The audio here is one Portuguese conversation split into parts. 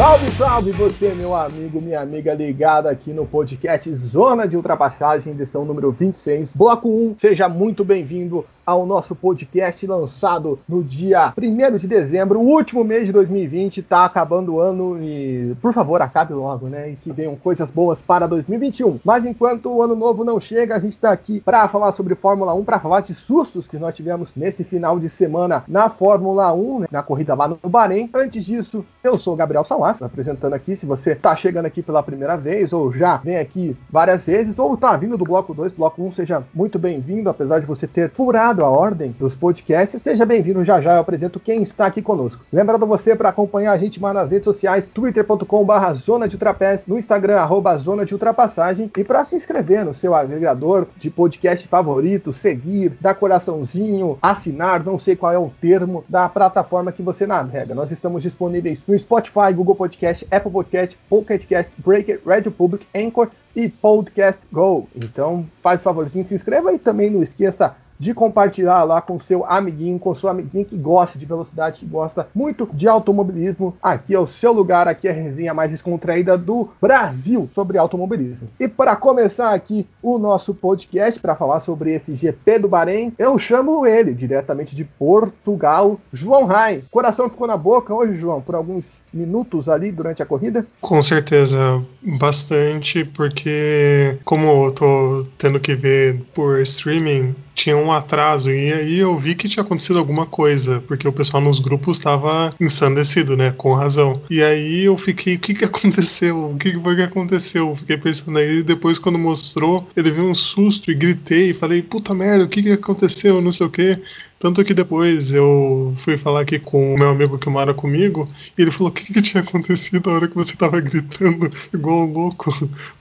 Salve, salve você, meu amigo, minha amiga ligada aqui no podcast Zona de Ultrapassagem, edição número 26, bloco 1. Seja muito bem-vindo ao nosso podcast lançado no dia 1 de dezembro, último mês de 2020, tá acabando o ano e, por favor, acabe logo, né? E que venham coisas boas para 2021. Mas enquanto o ano novo não chega, a gente tá aqui para falar sobre Fórmula 1, para falar de sustos que nós tivemos nesse final de semana na Fórmula 1, né? na corrida lá no Bahrein. Antes disso, eu sou Gabriel Apresentando aqui. Se você tá chegando aqui pela primeira vez, ou já vem aqui várias vezes, ou tá vindo do bloco 2, bloco 1, seja muito bem-vindo, apesar de você ter furado a ordem dos podcasts. Seja bem-vindo já já, eu apresento quem está aqui conosco. Lembrando você para acompanhar a gente mais nas redes sociais, twitter.com.br zona de ultrapass, no Instagram, arroba zona de ultrapassagem, e para se inscrever no seu agregador de podcast favorito, seguir, dar coraçãozinho, assinar, não sei qual é o termo da plataforma que você navega. Nós estamos disponíveis no Spotify, Google Podcast, Apple Podcast, Pocket Cast, Breaker, Radio Public, Anchor e Podcast Go. Então, faz o favorzinho, se inscreva e também não esqueça de compartilhar lá com seu amiguinho, com sua amiguinha que gosta de velocidade, que gosta muito de automobilismo. Aqui é o seu lugar, aqui é a resenha mais descontraída do Brasil sobre automobilismo. E para começar aqui o nosso podcast para falar sobre esse GP do Bahrein, eu chamo ele diretamente de Portugal, João Rai. Coração ficou na boca hoje, João, por alguns minutos ali durante a corrida? Com certeza, bastante, porque como eu tô tendo que ver por streaming, tinha um atraso e aí eu vi que tinha acontecido alguma coisa, porque o pessoal nos grupos estava ensandecido, né, com razão. E aí eu fiquei, o que que aconteceu? O que foi que aconteceu? Fiquei pensando aí, depois quando mostrou, ele viu um susto e gritei, falei, puta merda, o que que aconteceu? Não sei o que. Tanto que depois eu fui falar aqui com o meu amigo que mora comigo, e ele falou: o que, que tinha acontecido na hora que você tava gritando igual um louco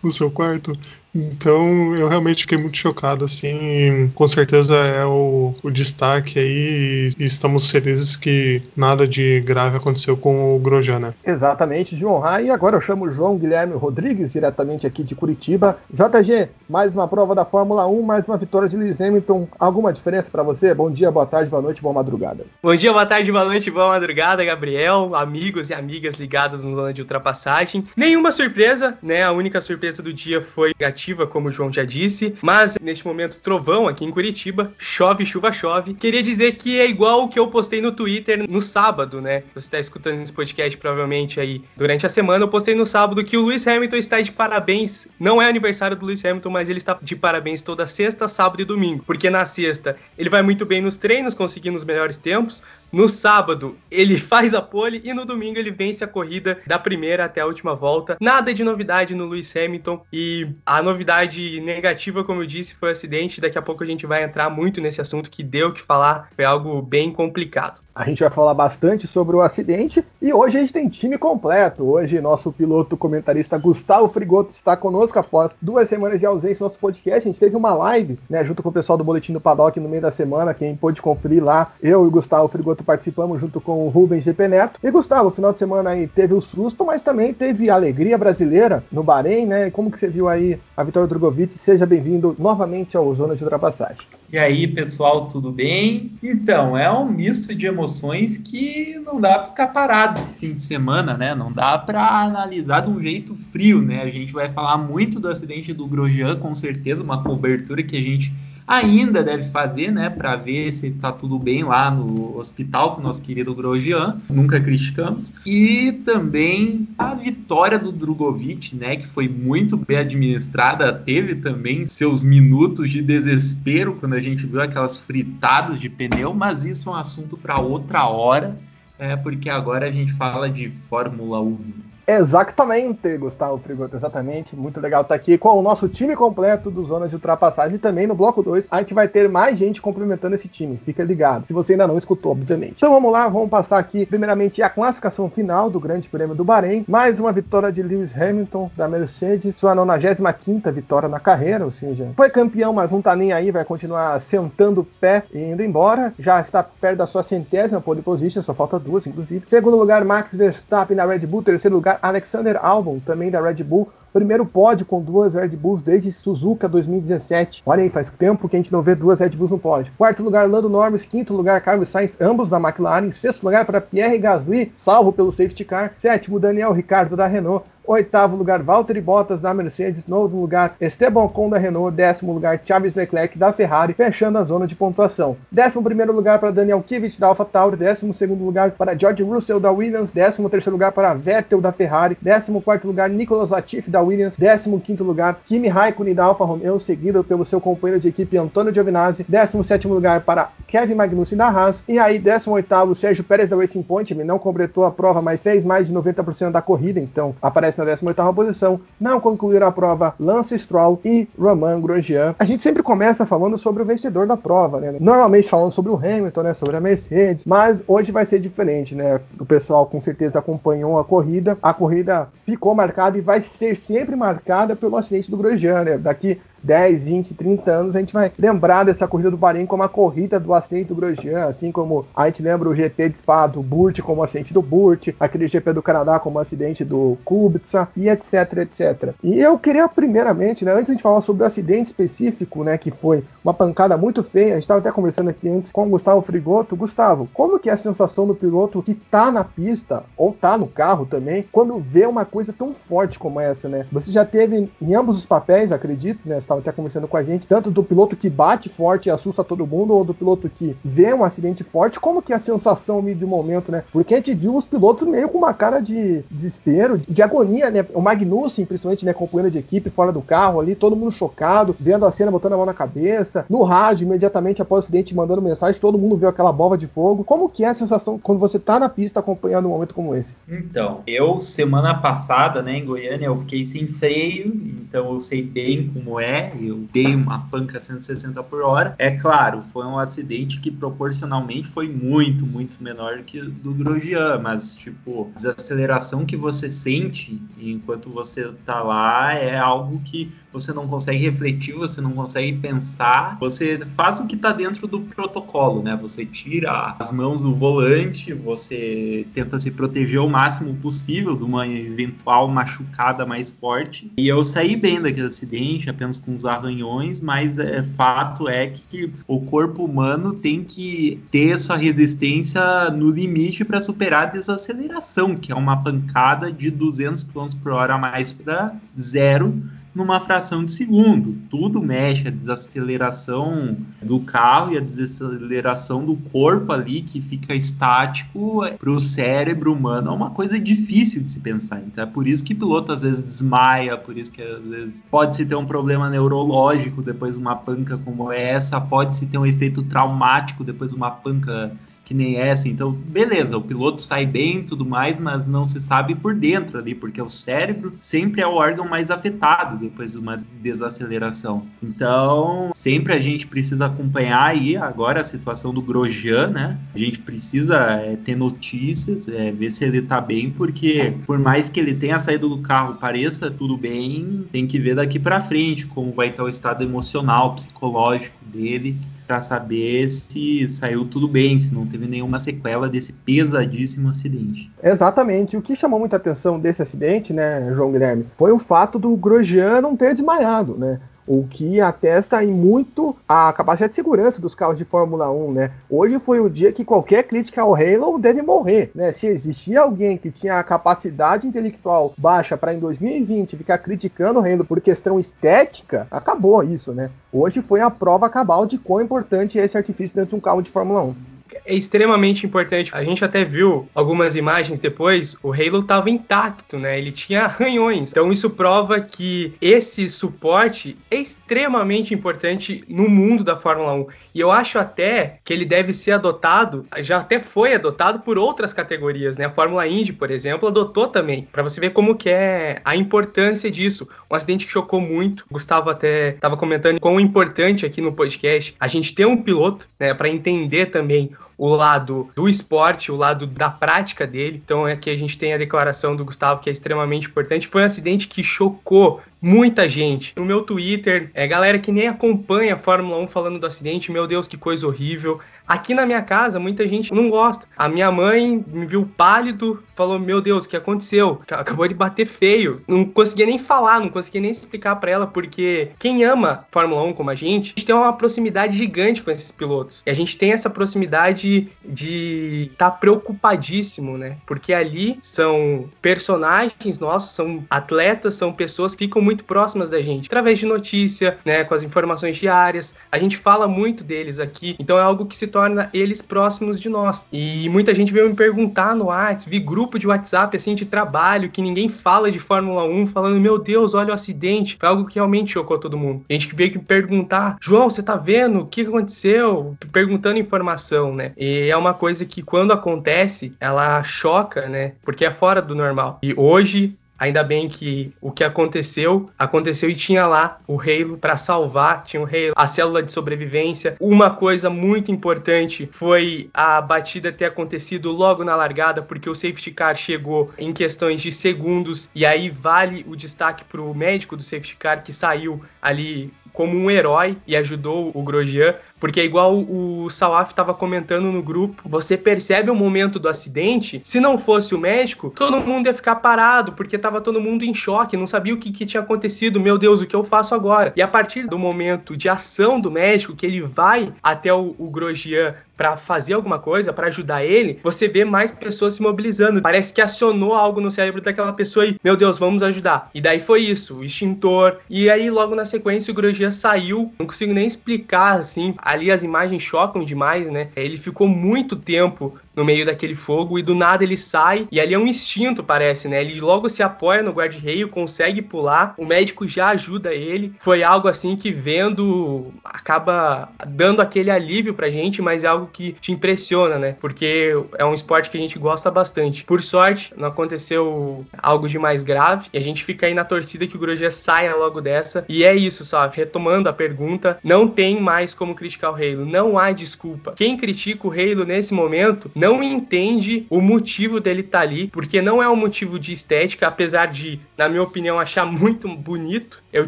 no seu quarto? Então eu realmente fiquei muito chocado, assim, com certeza é o, o destaque aí e estamos felizes que nada de grave aconteceu com o Grosjean, né? Exatamente, João Rai. E agora eu chamo o João Guilherme Rodrigues, diretamente aqui de Curitiba. JG, mais uma prova da Fórmula 1, mais uma vitória de Lewis Hamilton. Alguma diferença para você? Bom dia, boa tarde, boa noite, boa madrugada. Bom dia, boa tarde, boa noite, boa madrugada, Gabriel, amigos e amigas ligados no zona de ultrapassagem. Nenhuma surpresa, né? A única surpresa do dia foi negativa, como o João já disse, mas neste momento trovão aqui em Curitiba, chove, chuva, chove. Queria dizer que é igual o que eu postei no Twitter no sábado, né? Você está escutando esse podcast provavelmente aí durante a semana. Eu postei no sábado que o Lewis Hamilton está de parabéns. Não é aniversário do Lewis Hamilton, mas ele está de parabéns toda sexta, sábado e domingo, porque na sexta ele vai muito bem nos treinos, conseguindo os melhores tempos. No sábado, ele faz a pole e no domingo ele vence a corrida da primeira até a última volta. Nada de novidade no Lewis Hamilton e a novidade negativa, como eu disse, foi o acidente. Daqui a pouco a gente vai entrar muito nesse assunto que deu o que falar, foi algo bem complicado. A gente vai falar bastante sobre o acidente e hoje a gente tem time completo. Hoje nosso piloto comentarista Gustavo Frigoto está conosco após duas semanas de ausência no nosso podcast. A gente teve uma live, né, junto com o pessoal do Boletim do Paddock no meio da semana. Quem pôde conferir lá, eu e o Gustavo Frigoto participamos junto com o Rubens GP Neto. E Gustavo, final de semana aí teve o susto, mas também teve alegria brasileira no Bahrein, né? Como que você viu aí a vitória do Drogovic? Seja bem-vindo novamente ao Zona de Ultrapassagem. E aí, pessoal, tudo bem? Então, é um misto de emoções que não dá para ficar parado esse fim de semana, né? Não dá para analisar de um jeito frio, né? A gente vai falar muito do acidente do Grosjean, com certeza, uma cobertura que a gente ainda deve fazer, né, para ver se tá tudo bem lá no hospital com o nosso querido Grosjean, nunca criticamos. E também a vitória do Drogovic, né, que foi muito bem administrada, teve também seus minutos de desespero quando a gente viu aquelas fritadas de pneu, mas isso é um assunto para outra hora, é, porque agora a gente fala de Fórmula 1. Exatamente, Gustavo Frigoto, exatamente. Muito legal estar aqui com o nosso time completo do Zona de Ultrapassagem. Também no bloco 2, a gente vai ter mais gente complementando esse time. Fica ligado, se você ainda não escutou, obviamente. Então vamos lá, vamos passar aqui, primeiramente, a classificação final do Grande Prêmio do Bahrein. Mais uma vitória de Lewis Hamilton, da Mercedes, sua 95 vitória na carreira, ou seja, foi campeão, mas não tá nem aí, vai continuar sentando o pé e indo embora. Já está perto da sua centésima pole position, só falta duas, inclusive. Segundo lugar, Max Verstappen na Red Bull. Terceiro lugar, Alexander Albon, também da Red Bull. Primeiro pódio com duas Red Bulls desde Suzuka 2017. Olha aí, faz tempo que a gente não vê duas Red Bulls no pódio. Quarto lugar, Lando Norris. Quinto lugar, Carlos Sainz, ambos da McLaren. Sexto lugar para Pierre Gasly, salvo pelo safety car. Sétimo, Daniel Ricardo da Renault. Oitavo lugar, Valtteri Bottas da Mercedes. Novo lugar, Esteban Ocon da Renault. Décimo lugar, Charles Leclerc da Ferrari, fechando a zona de pontuação. Décimo primeiro lugar para Daniel Kvyat da AlphaTauri. Décimo segundo lugar para George Russell da Williams. Décimo terceiro lugar para Vettel da Ferrari. Décimo quarto lugar, Nicolas Latifi da Williams. Décimo quinto lugar, Kimi Raikkonen da Alfa Romeo, seguido pelo seu companheiro de equipe Antonio Giovinazzi. Décimo sétimo lugar para Kevin Magnussen da Haas. E aí, décimo oitavo, Sérgio Pérez da Racing Point. Ele não completou a prova, mas fez mais de 90% da corrida, então aparece na 18ª posição. Não concluíram a prova Lance Stroll e Romain Grosjean. A gente sempre começa falando sobre o vencedor da prova, né? Normalmente falando sobre o Hamilton, né? Sobre a Mercedes, mas hoje vai ser diferente, né? O pessoal com certeza acompanhou a corrida. A corrida ficou marcada e vai ser sempre marcada pelo acidente do Grosjean, né? Daqui 10, 20, 30 anos, a gente vai lembrar dessa corrida do Bahrein como a corrida do acidente do Grosjean, assim como a gente lembra o GP de Spa do Burt como acidente do Burt, aquele GP do Canadá como acidente do Kubica e etc, etc. E eu queria primeiramente, né, antes de falar sobre o acidente específico, né, que foi uma pancada muito feia, a gente estava até conversando aqui antes com o Gustavo Frigoto. Gustavo, como que é a sensação do piloto que tá na pista ou tá no carro também, quando vê uma coisa tão forte como essa, né? Você já teve em ambos os papéis, acredito, né? Estava até conversando com a gente, tanto do piloto que bate forte e assusta todo mundo, ou do piloto que vê um acidente forte, como que é a sensação de momento, né? Porque a gente viu os pilotos meio com uma cara de desespero, de agonia, né? O Magnussen, principalmente, né, companheiro de equipe fora do carro ali, todo mundo chocado, vendo a cena, botando a mão na cabeça. No rádio, imediatamente após o acidente, mandando mensagem, todo mundo viu aquela bomba de fogo. Como que é a sensação quando você tá na pista acompanhando um momento como esse? Então, eu, semana passada, né, em Goiânia, eu fiquei sem freio, então eu sei bem como é, eu dei uma panca 160 por hora. É claro, foi um acidente que proporcionalmente foi muito, muito menor que do Grosjean, mas tipo, a desaceleração que você sente enquanto você tá lá é algo que você não consegue refletir, você não consegue pensar, você faz o que está dentro do protocolo, né? Você tira as mãos do volante, você tenta se proteger o máximo possível de uma eventual machucada mais forte. E eu saí bem daquele acidente, apenas com os arranhões, mas é, fato é que o corpo humano tem que ter sua resistência no limite para superar a desaceleração, que é uma pancada de 200 km por hora a mais para zero numa fração de segundo. Tudo mexe, a desaceleração do carro e a desaceleração do corpo ali, que fica estático, para o cérebro humano é uma coisa difícil de se pensar. Então é por isso que piloto às vezes desmaia, por isso que às vezes pode-se ter um problema neurológico depois de uma panca como essa, pode-se ter um efeito traumático depois de uma panca que nem essa. Então, beleza, o piloto sai bem tudo mais, mas não se sabe por dentro ali, porque o cérebro sempre é o órgão mais afetado depois de uma desaceleração. Então, sempre a gente precisa acompanhar aí agora a situação do Grosjean, né? A gente precisa é, ter notícias, é, ver se ele tá bem, porque por mais que ele tenha saído do carro, pareça tudo bem, tem que ver daqui para frente como vai estar o estado emocional, psicológico dele para saber se saiu tudo bem, se não teve nenhuma sequela desse pesadíssimo acidente. Exatamente. O que chamou muita atenção desse acidente, né, João Guilherme, foi o fato do Grosjean não ter desmaiado, né? O que atesta em muito a capacidade de segurança dos carros de Fórmula 1, né? Hoje foi o dia que qualquer crítica ao Halo deve morrer, né? Se existia alguém que tinha a capacidade intelectual baixa para em 2020 ficar criticando o Halo por questão estética, acabou isso, né? Hoje foi a prova cabal de quão importante é esse artifício dentro de um carro de Fórmula 1. É extremamente importante. A gente até viu algumas imagens depois, o Halo estava intacto, né? Ele tinha arranhões. Então isso prova que esse suporte é extremamente importante no mundo da Fórmula 1. E eu acho até que ele deve ser adotado, já até foi adotado por outras categorias, né? A Fórmula Indy, por exemplo, adotou também, para você ver como que é a importância disso. Um acidente que chocou muito. O Gustavo até estava comentando quão importante aqui no podcast a gente ter um piloto, né, para entender também o lado do esporte, o lado da prática dele. Então aqui a gente tem a declaração do Gustavo que é extremamente importante. Foi um acidente que chocou muita gente. No meu Twitter, é galera que nem acompanha a Fórmula 1 falando do acidente, meu Deus, que coisa horrível. Aqui na minha casa, muita gente não gosta. A minha mãe me viu pálido, falou: Meu Deus, o que aconteceu? Acabou de bater feio. Não conseguia nem falar, não conseguia nem explicar para ela, porque quem ama Fórmula 1 como a gente, a gente tem uma proximidade gigante com esses pilotos. E a gente tem essa proximidade de estar tá preocupadíssimo, né? Porque ali são personagens nossos, são atletas, são pessoas que ficam muito próximas da gente, através de notícia, né? Com as informações diárias. A gente fala muito deles aqui, então é algo que se torna eles próximos de nós. E muita gente veio me perguntar no WhatsApp, vi grupo de WhatsApp assim de trabalho que ninguém fala de Fórmula 1, falando: "Meu Deus, olha o acidente". Foi algo que realmente chocou todo mundo. Gente que veio me perguntar: "João, você tá vendo? O que aconteceu?" Perguntando informação, né? E é uma coisa que quando acontece, ela choca, né? Porque é fora do normal. E hoje Ainda bem que o que aconteceu, aconteceu e tinha lá o Halo para salvar, tinha o Halo, a célula de sobrevivência. Uma coisa muito importante foi a batida ter acontecido logo na largada, porque o safety car chegou em questões de segundos, e aí vale o destaque para o médico do safety car que saiu ali como um herói e ajudou o Grosjean, porque é igual o Salaf estava comentando no grupo, você percebe o momento do acidente, se não fosse o médico, todo mundo ia ficar parado, porque estava todo mundo em choque, não sabia o que, que, tinha acontecido, meu Deus, o que eu faço agora? E a partir do momento de ação do médico, que ele vai até o, o Grosjean para fazer alguma coisa, para ajudar ele, você vê mais pessoas se mobilizando. Parece que acionou algo no cérebro daquela pessoa e, meu Deus, vamos ajudar. E daí foi isso, o extintor. E aí, logo na sequência, o Grosjean saiu. Não consigo nem explicar, assim. Ali as imagens chocam demais, né? Ele ficou muito tempo no meio daquele fogo e do nada ele sai e ali é um instinto, parece, né? Ele logo se apoia no guarda-reio, consegue pular, o médico já ajuda ele. Foi algo assim que vendo acaba dando aquele alívio pra gente, mas é algo que te impressiona, né? Porque é um esporte que a gente gosta bastante. Por sorte, não aconteceu algo de mais grave e a gente fica aí na torcida que o Grosjean saia logo dessa. E é isso, sabe? Retomando a pergunta, não tem mais como criticar o Halo, não há desculpa. Quem critica o Halo nesse momento não não entende o motivo dele estar tá ali, porque não é um motivo de estética, apesar de, na minha opinião, achar muito bonito. Eu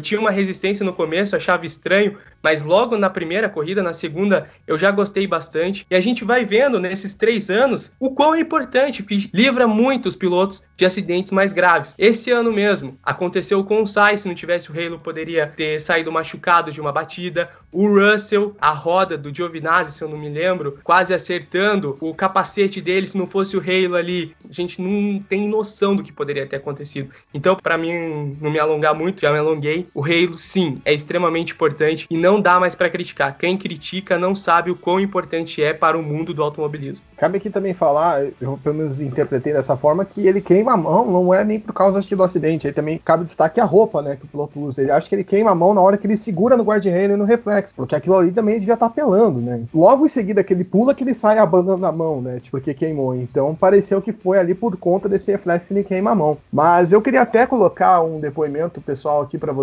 tinha uma resistência no começo, achava estranho, mas logo na primeira corrida, na segunda, eu já gostei bastante. E a gente vai vendo nesses três anos o quão é importante, que livra muito os pilotos de acidentes mais graves. Esse ano mesmo aconteceu com o Sainz, se não tivesse o Halo, poderia ter saído machucado de uma batida. O Russell, a roda do Giovinazzi, se eu não me lembro, quase acertando o capacete dele, se não fosse o Halo ali, a gente não tem noção do que poderia ter acontecido. Então, para mim não me alongar muito, já me alonguei. O Halo, sim, é extremamente importante e não dá mais para criticar. Quem critica não sabe o quão importante é para o mundo do automobilismo. Cabe aqui também falar, eu pelo menos interpretei dessa forma, que ele queima a mão, não é nem por causa do acidente. Aí também cabe destaque a roupa, né, que o piloto usa. Ele acha que ele queima a mão na hora que ele segura no guarda-reio e no reflexo, porque aquilo ali também devia estar tá pelando, né. Logo em seguida que ele pula, que ele sai abandonando a mão, né, tipo, porque queimou. Então pareceu que foi ali por conta desse reflexo que ele queima a mão. Mas eu queria até colocar um depoimento pessoal aqui para vocês.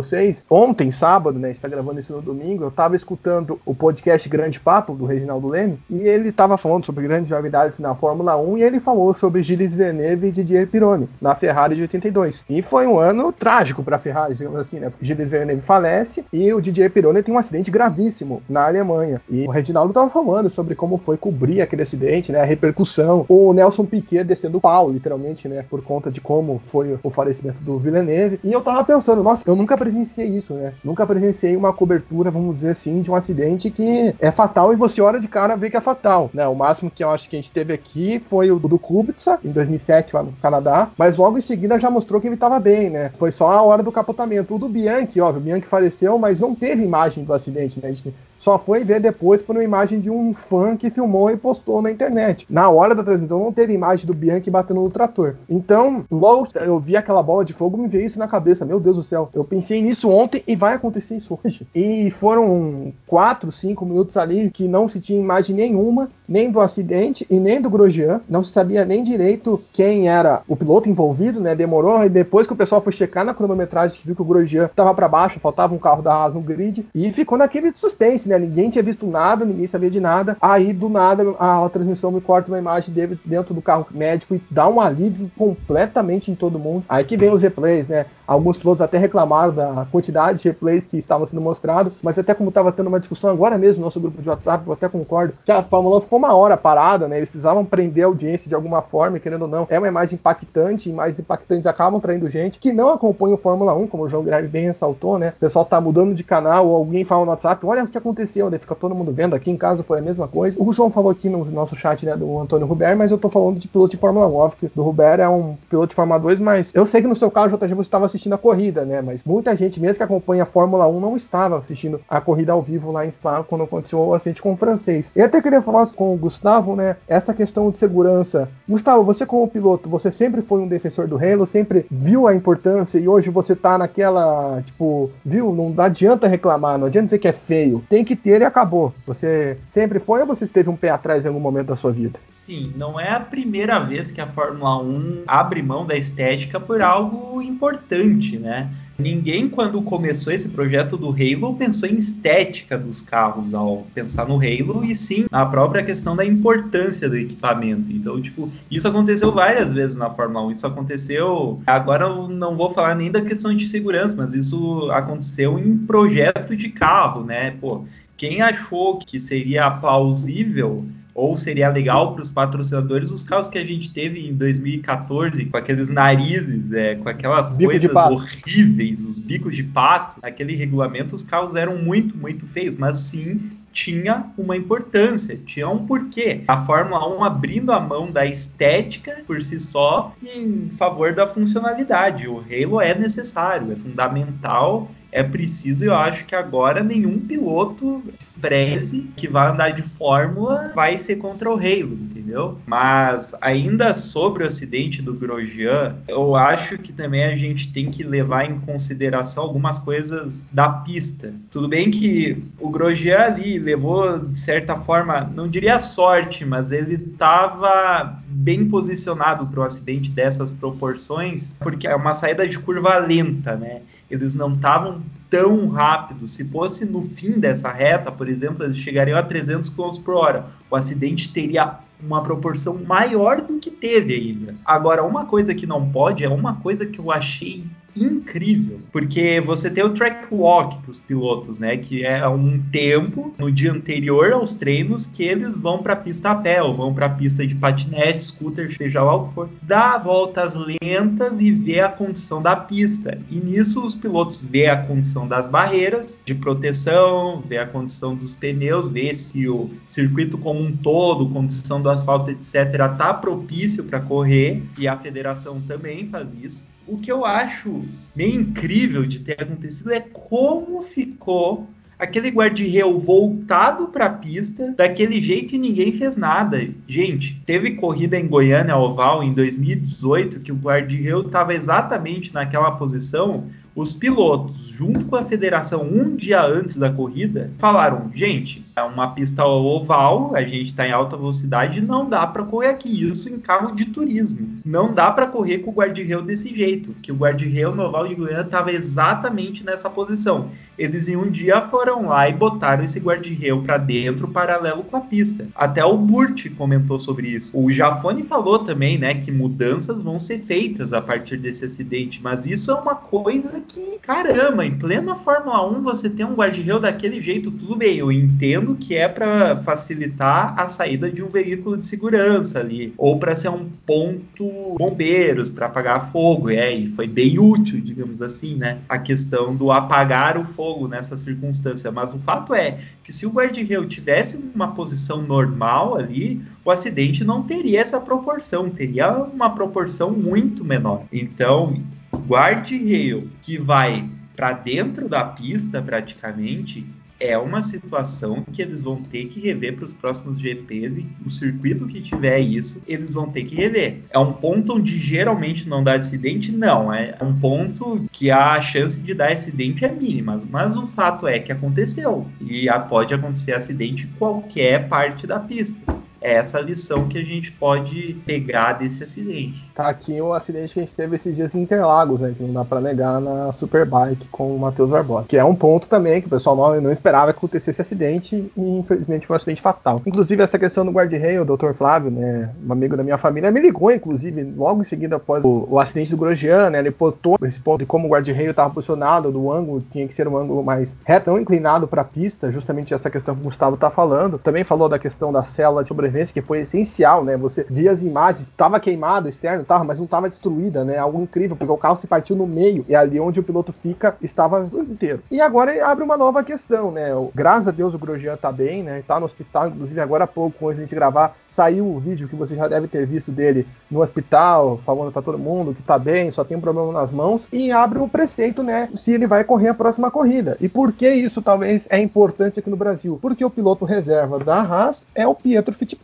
Ontem, sábado, né, está gravando isso no domingo, eu estava escutando o podcast Grande Papo, do Reginaldo Leme, e ele estava falando sobre grandes novidades na Fórmula 1 e ele falou sobre Gilles Villeneuve e Didier Pironi, na Ferrari de 82. E foi um ano trágico para a Ferrari, digamos assim, né? Gilles Villeneuve falece e o Didier Pironi tem um acidente gravíssimo na Alemanha. E o Reginaldo estava falando sobre como foi cobrir aquele acidente, né? A repercussão. O Nelson Piquet descendo o pau, literalmente, né? Por conta de como foi o falecimento do Villeneuve. E eu tava pensando, nossa, eu nunca presenciei isso, né? Nunca presenciei uma cobertura, vamos dizer assim, de um acidente que é fatal e você olha de cara vê que é fatal, né? O máximo que eu acho que a gente teve aqui foi o do Kubica, em 2007, lá no Canadá, mas logo em seguida já mostrou que ele estava bem, né? Foi só a hora do capotamento. O do Bianchi, óbvio, o Bianchi faleceu, mas não teve imagem do acidente, né? A gente só foi ver depois por uma imagem de um fã que filmou e postou na internet. Na hora da transmissão não teve imagem do Bianchi batendo no trator. Então, logo eu vi aquela bola de fogo, me veio isso na cabeça. Meu Deus do céu, eu pensei nisso ontem e vai acontecer isso hoje. E foram 4, 5 minutos ali que não se tinha imagem nenhuma, nem do acidente e nem do Grosjean. Não se sabia nem direito quem era o piloto envolvido, né? Demorou. E depois que o pessoal foi checar na cronometragem, viu que o Grosjean estava para baixo, faltava um carro da Haas no grid. E ficou naquele suspense, né? Ninguém tinha visto nada, ninguém sabia de nada. Aí, do nada, a, a transmissão me corta uma imagem dele dentro do carro médico e dá um alívio completamente em todo mundo. Aí que vem os replays, né? Alguns pilotos até reclamaram da quantidade de replays que estavam sendo mostrados, mas até como estava tendo uma discussão agora mesmo no nosso grupo de WhatsApp, eu até concordo, que a Fórmula 1 ficou uma hora parada, né? Eles precisavam prender a audiência de alguma forma, querendo ou não. É uma imagem impactante, mais impactantes acabam traindo gente que não acompanha o Fórmula 1, como o João Guilherme bem ressaltou, né? O pessoal tá mudando de canal, ou alguém fala no WhatsApp, olha o que aconteceu, daí fica todo mundo vendo. Aqui em casa foi a mesma coisa. O João falou aqui no nosso chat, né, do Antônio Ruber, mas eu tô falando de piloto de Fórmula 1. Óbvio do Ruber é um piloto de Fórmula 2, mas eu sei que no seu caso, JG, você estava assistindo a corrida, né? Mas muita gente, mesmo que acompanha a Fórmula 1, não estava assistindo a corrida ao vivo lá em Spa quando aconteceu o acidente com o francês. Eu até queria falar com o Gustavo, né? Essa questão de segurança. Gustavo, você como piloto, você sempre foi um defensor do Halo, sempre viu a importância e hoje você tá naquela, tipo, viu? Não adianta reclamar, não adianta dizer que é feio. Tem que ter e acabou. Você sempre foi ou você teve um pé atrás em algum momento da sua vida? Sim, não é a primeira vez que a Fórmula 1 abre mão da estética por algo importante, né? Ninguém, quando começou esse projeto do Halo, pensou em estética dos carros ao pensar no Halo, e sim na própria questão da importância do equipamento. Então, tipo, isso aconteceu várias vezes na Fórmula 1. Isso aconteceu. Agora eu não vou falar nem da questão de segurança, mas isso aconteceu em projeto de carro, né? Pô, quem achou que seria plausível ou seria legal para os patrocinadores os carros que a gente teve em 2014 com aqueles narizes, é, com aquelas Bico coisas horríveis, os bicos de pato. Naquele regulamento os carros eram muito, muito feios, mas sim tinha uma importância, tinha um porquê. A Fórmula 1 abrindo a mão da estética por si só em favor da funcionalidade. O Halo é necessário, é fundamental é preciso, eu acho que agora nenhum piloto preze que vai andar de Fórmula vai ser contra o Halo, entendeu? Mas ainda sobre o acidente do Grosjean, eu acho que também a gente tem que levar em consideração algumas coisas da pista. Tudo bem que o Grosjean ali levou, de certa forma, não diria sorte, mas ele estava bem posicionado para o acidente dessas proporções, porque é uma saída de curva lenta, né? Eles não estavam tão rápidos. Se fosse no fim dessa reta, por exemplo, eles chegariam a 300 km por hora. O acidente teria uma proporção maior do que teve ainda. Agora, uma coisa que não pode é uma coisa que eu achei incrível, porque você tem o track walk os pilotos, né, que é um tempo no dia anterior aos treinos que eles vão para pista a pé, ou vão para pista de patinete, scooter, seja lá o que for, dá voltas lentas e vê a condição da pista. E nisso os pilotos vê a condição das barreiras de proteção, vê a condição dos pneus, vê se o circuito como um todo, condição do asfalto, etc, tá propício para correr, e a federação também faz isso o que eu acho meio incrível de ter acontecido é como ficou aquele guarda-reio voltado para a pista daquele jeito e ninguém fez nada. Gente, teve corrida em Goiânia Oval em 2018 que o guarda-reio estava exatamente naquela posição. Os pilotos, junto com a federação, um dia antes da corrida, falaram: gente, é uma pista oval, a gente está em alta velocidade, não dá para correr aqui. Isso em carro de turismo. Não dá para correr com o guarda-reio desse jeito. Que o guarda-reio no oval de Goiânia estava exatamente nessa posição. Eles em um dia foram lá e botaram esse guarda-reio para dentro, paralelo com a pista. Até o Burt comentou sobre isso. O Jafone falou também, né, que mudanças vão ser feitas a partir desse acidente, mas isso é uma coisa que, caramba, em plena Fórmula 1 você tem um guarda-reio daquele jeito, tudo bem, eu entendo que é para facilitar a saída de um veículo de segurança ali, ou para ser um ponto bombeiros, para apagar fogo, é, e foi bem útil, digamos assim, né, a questão do apagar o fogo nessa circunstância, mas o fato é que se o guarda-reio tivesse uma posição normal ali, o acidente não teria essa proporção, teria uma proporção muito menor. Então, guarda-reio que vai para dentro da pista praticamente é uma situação que eles vão ter que rever para os próximos GPs e o circuito que tiver isso, eles vão ter que rever. É um ponto onde geralmente não dá acidente? Não, é um ponto que a chance de dar acidente é mínima, mas o fato é que aconteceu e pode acontecer acidente em qualquer parte da pista é essa lição que a gente pode pegar desse acidente. Tá aqui o acidente que a gente teve esses dias em Interlagos, né? Que não dá para negar na Superbike com o Matheus Barbosa. Que é um ponto também que o pessoal não, não esperava que acontecesse esse acidente e infelizmente foi um acidente fatal. Inclusive, essa questão do guarda-reio, o Dr. Flávio, né? Um amigo da minha família, me ligou, inclusive, logo em seguida após o, o acidente do Grosjean, né? Ele botou esse ponto de como o guarda-reio estava posicionado, do ângulo, tinha que ser um ângulo mais reto, não inclinado para a pista, justamente essa questão que o Gustavo tá falando. Também falou da questão da célula de sobrevivência, que foi essencial, né? Você via as imagens, estava queimado externo, tava, mas não estava destruída, né? Algo incrível, porque o carro se partiu no meio e ali onde o piloto fica estava inteiro. E agora abre uma nova questão, né? Graças a Deus o Grosjean tá bem, né? Tá no hospital, inclusive agora há pouco, antes a gente gravar, saiu o vídeo que você já deve ter visto dele no hospital, falando para todo mundo que tá bem, só tem um problema nas mãos, e abre o preceito, né? Se ele vai correr a próxima corrida. E por que isso talvez é importante aqui no Brasil? Porque o piloto reserva da Haas é o Pietro Fittipaldi.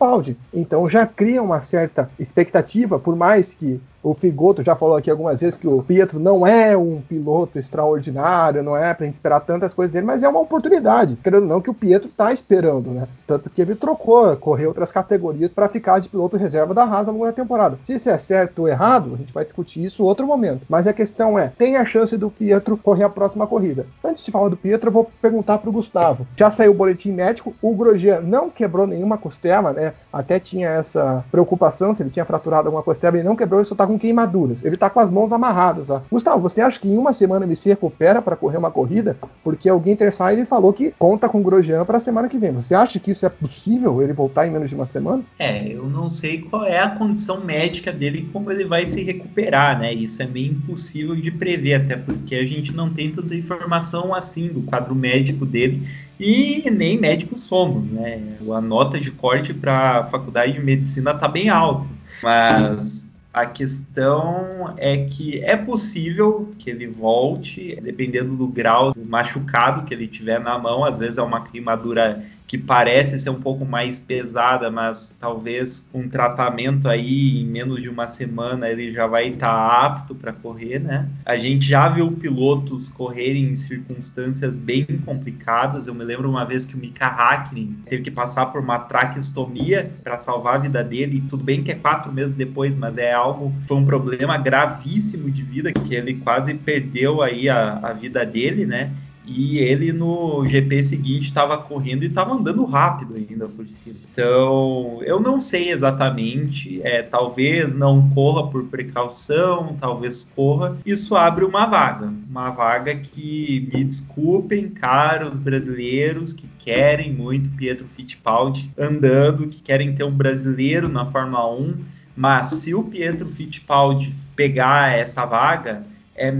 Então já cria uma certa expectativa, por mais que o Figoto já falou aqui algumas vezes que o Pietro não é um piloto extraordinário, não é pra gente esperar tantas coisas dele, mas é uma oportunidade, querendo ou não, que o Pietro tá esperando, né? Tanto que ele trocou, correu outras categorias para ficar de piloto reserva da Haas ao longo da temporada. Se isso é certo ou errado, a gente vai discutir isso outro momento. Mas a questão é, tem a chance do Pietro correr a próxima corrida. Antes de falar do Pietro, eu vou perguntar pro Gustavo. Já saiu o boletim médico, o Grosjean não quebrou nenhuma costela, né? Até tinha essa preocupação se ele tinha fraturado alguma costela, ele não quebrou, ele só tá com com queimaduras. Ele tá com as mãos amarradas. Ó. Gustavo, você acha que em uma semana ele se recupera para correr uma corrida? Porque o Ginter Side falou que conta com o Grosjean para a semana que vem. Você acha que isso é possível, ele voltar em menos de uma semana? É, eu não sei qual é a condição médica dele e como ele vai se recuperar, né? Isso é meio impossível de prever, até porque a gente não tem tanta informação assim do quadro médico dele e nem médicos somos, né? A nota de corte para a faculdade de medicina tá bem alta, mas a questão é que é possível que ele volte, dependendo do grau do machucado que ele tiver na mão. Às vezes é uma queimadura que parece ser um pouco mais pesada, mas talvez um tratamento aí em menos de uma semana ele já vai estar tá apto para correr, né? A gente já viu pilotos correrem em circunstâncias bem complicadas. Eu me lembro uma vez que o Mika Hakkinen teve que passar por uma traqueostomia para salvar a vida dele. E tudo bem que é quatro meses depois, mas é algo foi um problema gravíssimo de vida que ele quase perdeu aí a, a vida dele, né? E ele no GP seguinte estava correndo e estava andando rápido ainda por cima. Então, eu não sei exatamente. É, talvez não corra por precaução, talvez corra. Isso abre uma vaga. Uma vaga que, me desculpem, caros brasileiros que querem muito Pietro Fittipaldi andando, que querem ter um brasileiro na Fórmula 1. Mas se o Pietro Fittipaldi pegar essa vaga, é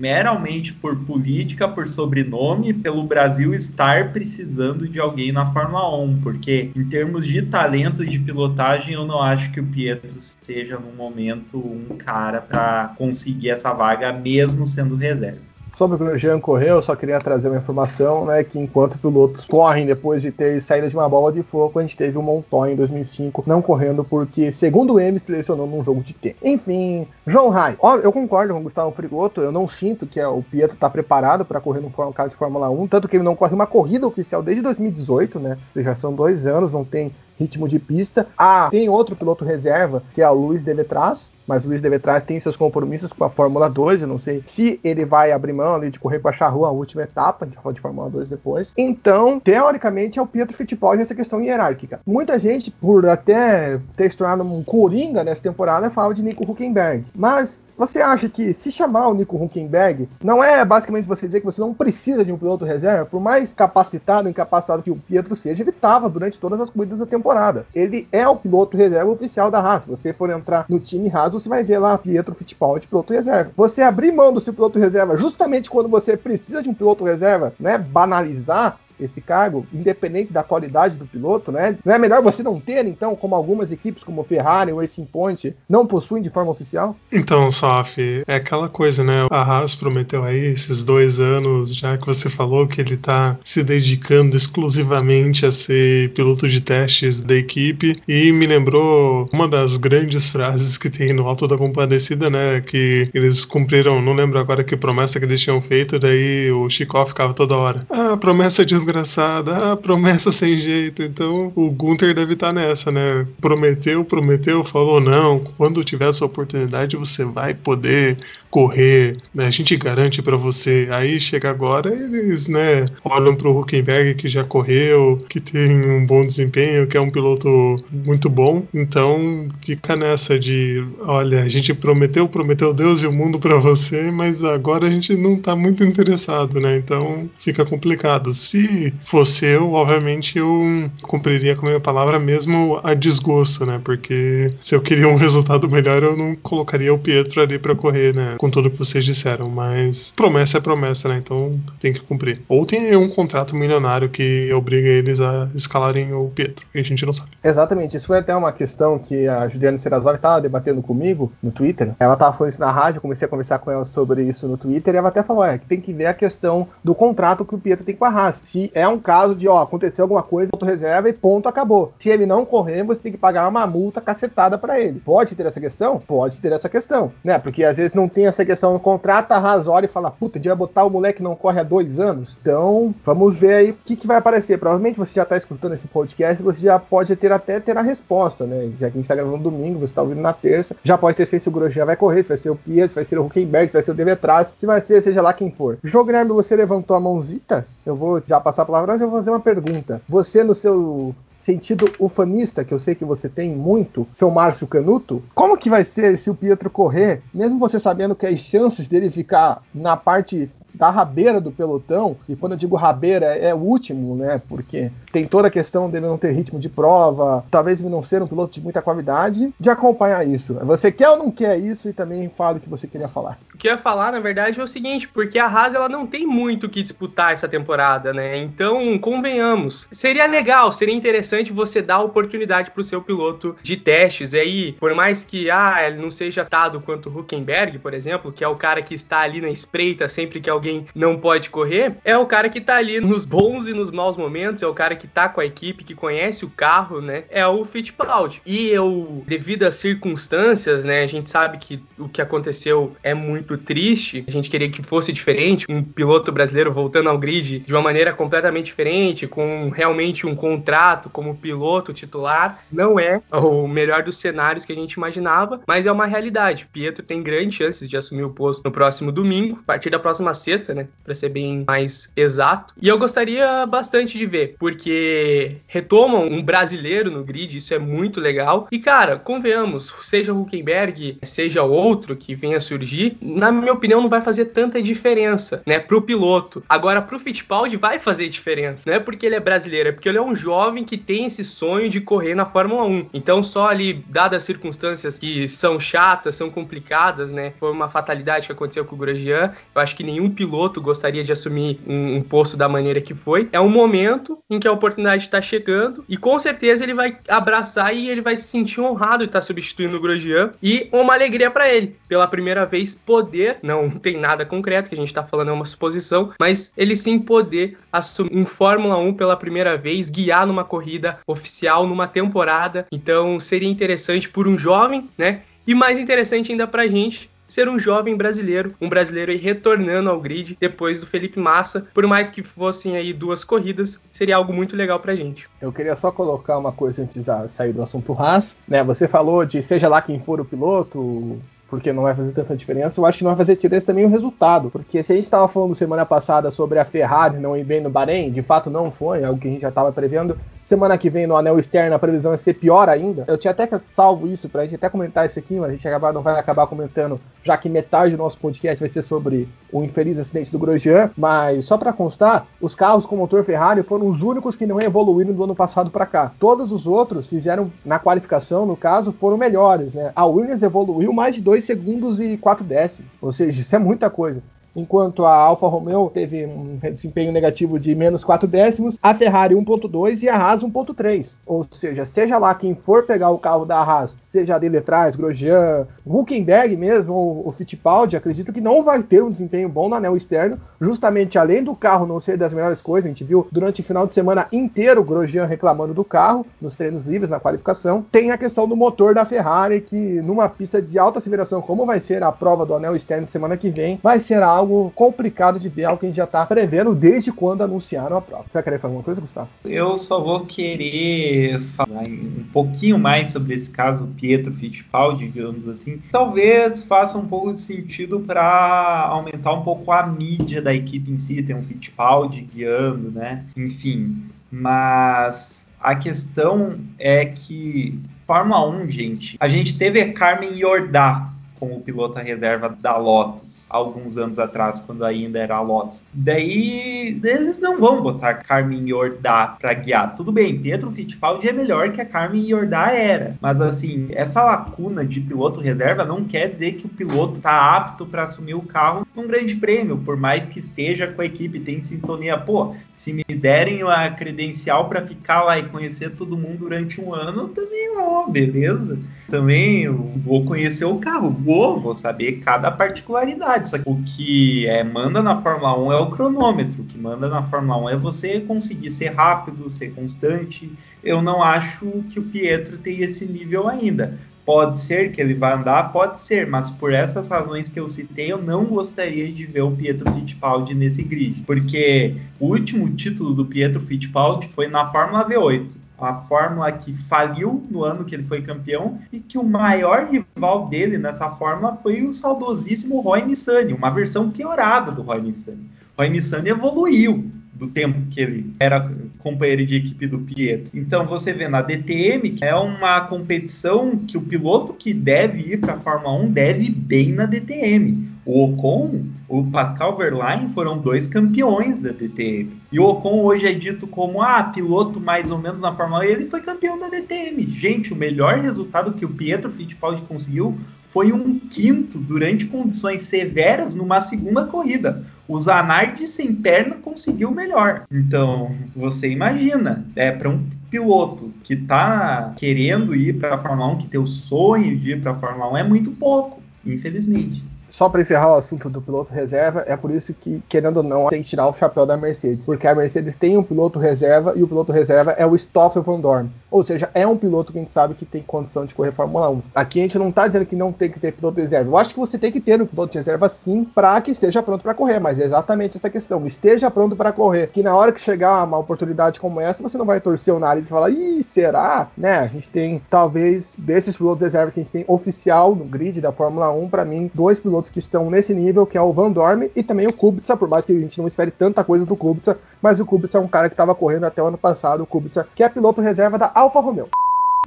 meramente por política, por sobrenome, pelo Brasil estar precisando de alguém na Fórmula 1, porque em termos de talento de pilotagem, eu não acho que o Pietro seja no momento um cara para conseguir essa vaga, mesmo sendo reserva. Sobre o Grosjean correu, eu só queria trazer uma informação, né, que enquanto pilotos correm depois de ter saído de uma bola de fogo, a gente teve o Montoya em 2005 não correndo porque, segundo o M, selecionou num jogo de tempo. Enfim, João Rai, ó, eu concordo com o Gustavo Frigoto, eu não sinto que o Pietro está preparado para correr no carro de Fórmula 1, tanto que ele não corre uma corrida oficial desde 2018, né, ou seja, são dois anos, não tem ritmo de pista. Ah, tem outro piloto reserva, que é o Luiz Devetraz, mas o Luiz Devetraz tem seus compromissos com a Fórmula 2. Eu não sei se ele vai abrir mão ali de correr com a Charrua a última etapa, a gente fala de Fórmula 2 depois. Então, teoricamente, é o Pietro Fittipaldi nessa questão hierárquica. Muita gente, por até ter se tornado um coringa nessa temporada, fala de Nico Huckenberg. Mas você acha que se chamar o Nico Huckenberg não é basicamente você dizer que você não precisa de um piloto reserva? Por mais capacitado ou incapacitado que o Pietro seja, ele estava durante todas as corridas da temporada. Ele é o piloto reserva oficial da Haas. Se você for entrar no time Haas, você vai ver lá Pietro Fittipaldi, piloto reserva. Você abrir mão do seu piloto reserva justamente quando você precisa de um piloto reserva, né? Banalizar esse cargo, independente da qualidade do piloto, né? Não é melhor você não ter, então, como algumas equipes como Ferrari ou Racing Point não possuem de forma oficial? Então, Saf, é aquela coisa, né? A Haas prometeu aí esses dois anos, já que você falou que ele tá se dedicando exclusivamente a ser piloto de testes da equipe, e me lembrou uma das grandes frases que tem no Alto da Compadecida, né? Que eles cumpriram, não lembro agora que promessa que eles tinham feito, daí o Chico ficava toda hora. Ah, promessa desgraçada, ah, promessa sem jeito. Então o Gunter deve estar tá nessa, né? Prometeu, prometeu, falou não, quando tiver essa oportunidade você vai poder correr, né? A gente garante para você. Aí chega agora, eles, né, olham pro Huckenberg que já correu, que tem um bom desempenho, que é um piloto muito bom. Então fica nessa de, olha, a gente prometeu, prometeu Deus e o mundo para você, mas agora a gente não tá muito interessado, né? Então fica complicado. Se fosse eu, obviamente eu cumpriria com a minha palavra mesmo a desgosto, né? Porque se eu queria um resultado melhor, eu não colocaria o Pietro ali para correr, né? Com tudo que vocês disseram, mas promessa é promessa, né? Então tem que cumprir. Ou tem um contrato milionário que obriga eles a escalarem o Pietro, que a gente não sabe. Exatamente, isso foi até uma questão que a Juliana Serrazoli estava debatendo comigo no Twitter. Ela estava falando isso na rádio, comecei a conversar com ela sobre isso no Twitter, e ela até falou: é, que tem que ver a questão do contrato que o Pietro tem com a Haas. Se é um caso de, ó, aconteceu alguma coisa, reserva e ponto, acabou. Se ele não correr, você tem que pagar uma multa cacetada para ele. Pode ter essa questão? Pode ter essa questão, né? Porque às vezes não tem essa questão, contrata a e fala, puta, a botar o moleque que não corre há dois anos. Então, vamos ver aí o que, que vai aparecer. Provavelmente você já tá escutando esse podcast, você já pode ter até ter a resposta, né? Já que a gente tá gravando no domingo, você tá ouvindo na terça, já pode ter se o Grosjean vai correr, se vai ser o Pietro, se vai ser o Huckenberg, se vai ser o Devetraz, se vai ser, seja lá quem for. Jogo Guilherme, você levantou a mãozita? Eu vou já passar a palavra, mas eu vou fazer uma pergunta. Você, no seu sentido ufanista, que eu sei que você tem muito, seu Márcio Canuto, como que vai ser se o Pietro correr, mesmo você sabendo que as chances dele ficar na parte da rabeira do pelotão, e quando eu digo rabeira é o último, né? Porque tem toda a questão dele não ter ritmo de prova, talvez não ser um piloto de muita qualidade, de acompanhar isso. Você quer ou não quer isso? E também fala o que você queria falar. Que eu ia falar, na verdade, é o seguinte, porque a Haas ela não tem muito o que disputar essa temporada, né? Então, convenhamos, seria legal, seria interessante você dar oportunidade para o seu piloto de testes. E aí, por mais que ah, ele não seja atado quanto o Huckenberg, por exemplo, que é o cara que está ali na espreita sempre que alguém não pode correr, é o cara que está ali nos bons e nos maus momentos, é o cara que tá com a equipe, que conhece o carro, né? É o Fittipaldi. E eu, devido às circunstâncias, né? A gente sabe que o que aconteceu é muito triste. A gente queria que fosse diferente, um piloto brasileiro voltando ao grid de uma maneira completamente diferente, com realmente um contrato como piloto titular. Não é o melhor dos cenários que a gente imaginava, mas é uma realidade. Pietro tem grandes chances de assumir o posto no próximo domingo, a partir da próxima sexta, né? Para ser bem mais exato. E eu gostaria bastante de ver, porque retomam um brasileiro no grid, isso é muito legal. E cara, convenhamos, seja o Huckenberg, seja outro que venha surgir, na minha opinião não vai fazer tanta diferença, né, pro piloto. Agora pro Fittipaldi vai fazer diferença, não é porque ele é brasileiro, é porque ele é um jovem que tem esse sonho de correr na Fórmula 1. Então só ali, dadas as circunstâncias que são chatas, são complicadas, né, foi uma fatalidade que aconteceu com o Grosjean, eu acho que nenhum piloto gostaria de assumir um, um posto da maneira que foi. É um momento em que a oportunidade está chegando e com certeza ele vai abraçar e ele vai se sentir honrado de estar tá substituindo o Grosjean e uma alegria para ele. Pela primeira vez poder, não tem nada concreto que a gente está falando é uma suposição, mas ele sim poder assumir em Fórmula 1 pela primeira vez, guiar numa corrida oficial numa temporada. Então seria interessante por um jovem, né? E mais interessante ainda pra gente ser um jovem brasileiro, um brasileiro aí retornando ao grid depois do Felipe Massa. Por mais que fossem aí duas corridas, seria algo muito legal pra gente. Eu queria só colocar uma coisa antes de sair do assunto Haas, né? Você falou de seja lá quem for o piloto, porque não vai fazer tanta diferença. Eu acho que não vai fazer diferença também o resultado, porque se a gente estava falando semana passada sobre a Ferrari não ir bem no Bahrein, de fato não foi, algo que a gente já estava prevendo. Semana que vem no anel externo a previsão é ser pior ainda. Eu tinha até salvo isso pra gente até comentar isso aqui, mas a gente acabar, não vai acabar comentando, já que metade do nosso podcast vai ser sobre o infeliz acidente do Grosjean. Mas só para constar, os carros com motor Ferrari foram os únicos que não evoluíram do ano passado para cá. Todos os outros fizeram na qualificação, no caso, foram melhores, né? A Williams evoluiu mais de 2 segundos e 4 décimos. Ou seja, isso é muita coisa. Enquanto a Alfa Romeo teve um desempenho negativo de menos 4 décimos, a Ferrari 1.2 e a Haas 1.3. Ou seja, seja lá quem for pegar o carro da Haas, seja a Deletraz, Grosjean, Huckenberg mesmo, ou o Fittipaldi, acredito que não vai ter um desempenho bom no anel externo, justamente além do carro não ser das melhores coisas, a gente viu durante o final de semana inteiro o Grosjean reclamando do carro, nos treinos livres, na qualificação, tem a questão do motor da Ferrari, que numa pista de alta aceleração, como vai ser a prova do anel externo semana que vem, vai ser algo complicado de ver, algo que a gente já está prevendo desde quando anunciaram a prova. Você vai querer falar alguma coisa, Gustavo? Eu só vou querer falar um pouquinho mais sobre esse caso Pietro Fittipaldi, digamos assim. Talvez faça um pouco de sentido para aumentar um pouco a mídia da equipe em si, tem um Fittipaldi guiando, né? Enfim, mas a questão é que Fórmula 1, gente, a gente teve a Carmen Jordá como piloto reserva da Lotus, alguns anos atrás, quando ainda era a Lotus. Daí eles não vão botar Carmen Jordá para guiar. Tudo bem, Pietro Fittipaldi é melhor que a Carmen Jordá era, mas assim, essa lacuna de piloto reserva não quer dizer que o piloto está apto para assumir o carro num grande prêmio, por mais que esteja com a equipe, tem sintonia. Pô, se me derem a credencial para ficar lá e conhecer todo mundo durante um ano, também, ó, beleza. Também vou conhecer o carro, vou, vou saber cada particularidade. Só que o que é, manda na Fórmula 1 é o cronômetro, o que manda na Fórmula 1 é você conseguir ser rápido, ser constante. Eu não acho que o Pietro tem esse nível ainda. Pode ser que ele vá andar, pode ser, mas por essas razões que eu citei, eu não gostaria de ver o Pietro Fittipaldi nesse grid, porque o último título do Pietro Fittipaldi foi na Fórmula V8 a fórmula que faliu no ano que ele foi campeão e que o maior rival dele nessa fórmula foi o saudosíssimo Roy Nissany, uma versão piorada do Roy Nissany. Roy Nissany evoluiu do tempo que ele era companheiro de equipe do Pietro. Então você vê na DTM que é uma competição que o piloto que deve ir para a Fórmula 1 deve ir bem na DTM. O Ocon, o Pascal Verlaine foram dois campeões da DTM. E o Ocon hoje é dito como ah, piloto mais ou menos na Fórmula 1, ele foi campeão da DTM. Gente, o melhor resultado que o Pietro Fittipaldi conseguiu foi um quinto durante condições severas numa segunda corrida. O Zanardi sem perna conseguiu melhor. Então, você imagina, é para um piloto que está querendo ir para a Fórmula 1, que tem o sonho de ir para a Fórmula 1, é muito pouco, infelizmente só para encerrar o assunto do piloto reserva, é por isso que, querendo ou não, tem que tirar o chapéu da Mercedes. Porque a Mercedes tem um piloto reserva e o piloto reserva é o Stoffel Van Dorn. Ou seja, é um piloto que a gente sabe que tem condição de correr Fórmula 1. Aqui a gente não tá dizendo que não tem que ter piloto reserva. Eu acho que você tem que ter um piloto reserva sim para que esteja pronto para correr, mas é exatamente essa questão. Esteja pronto para correr. Que na hora que chegar uma oportunidade como essa, você não vai torcer o nariz e falar, ih, será? Né? A gente tem, talvez, desses pilotos reservas que a gente tem oficial no grid da Fórmula 1, para mim, dois pilotos que estão nesse nível, que é o Van Dorme e também o Kubica, por mais que a gente não espere tanta coisa do Kubica, mas o Kubica é um cara que estava correndo até o ano passado, o Kubica, que é piloto reserva da Alfa Romeo.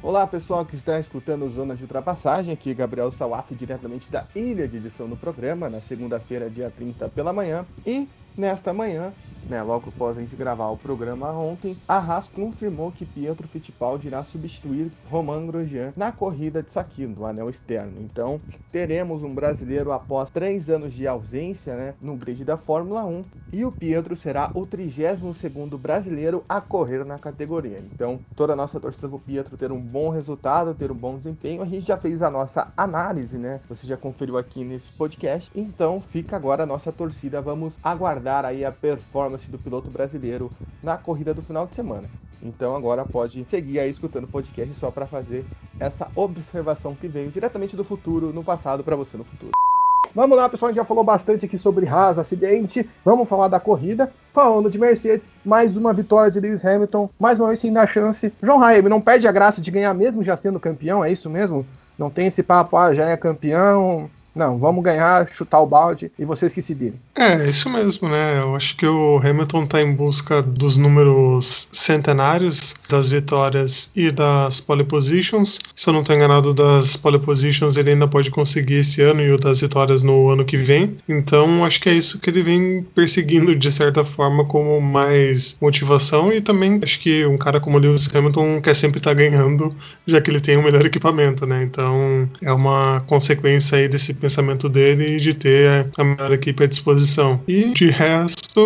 Olá pessoal que está escutando Zona de Ultrapassagem, aqui Gabriel Sawaf, diretamente da ilha de edição do programa, na segunda-feira, dia 30 pela manhã, e nesta manhã né, logo após a gente gravar o programa ontem, a Haas confirmou que Pietro Fittipaldi irá substituir Romain Grosjean na corrida de Sakino, do anel externo. Então, teremos um brasileiro após três anos de ausência né, no grid da Fórmula 1 e o Pietro será o 32º brasileiro a correr na categoria. Então, toda a nossa torcida para o Pietro ter um bom resultado, ter um bom desempenho. A gente já fez a nossa análise, né? Você já conferiu aqui nesse podcast. Então, fica agora a nossa torcida. Vamos aguardar aí a performance performance do piloto brasileiro na corrida do final de semana. Então agora pode seguir aí escutando o podcast só para fazer essa observação que veio diretamente do futuro no passado para você no futuro. Vamos lá, pessoal, a gente já falou bastante aqui sobre Haas, acidente. Vamos falar da corrida. Falando de Mercedes, mais uma vitória de Lewis Hamilton, mais uma vez sem dar chance. João Raib não perde a graça de ganhar mesmo já sendo campeão, é isso mesmo? Não tem esse papo, ah, já é campeão, não, vamos ganhar, chutar o balde e vocês que se virem. É, isso mesmo, né? Eu acho que o Hamilton está em busca dos números centenários das vitórias e das pole positions. Se eu não estou enganado, das pole positions ele ainda pode conseguir esse ano e o das vitórias no ano que vem. Então, acho que é isso que ele vem perseguindo de certa forma como mais motivação e também acho que um cara como Lewis Hamilton quer sempre estar tá ganhando, já que ele tem o melhor equipamento, né? Então, é uma consequência aí desse pensamento dele e de ter a melhor equipe à disposição. E de resto,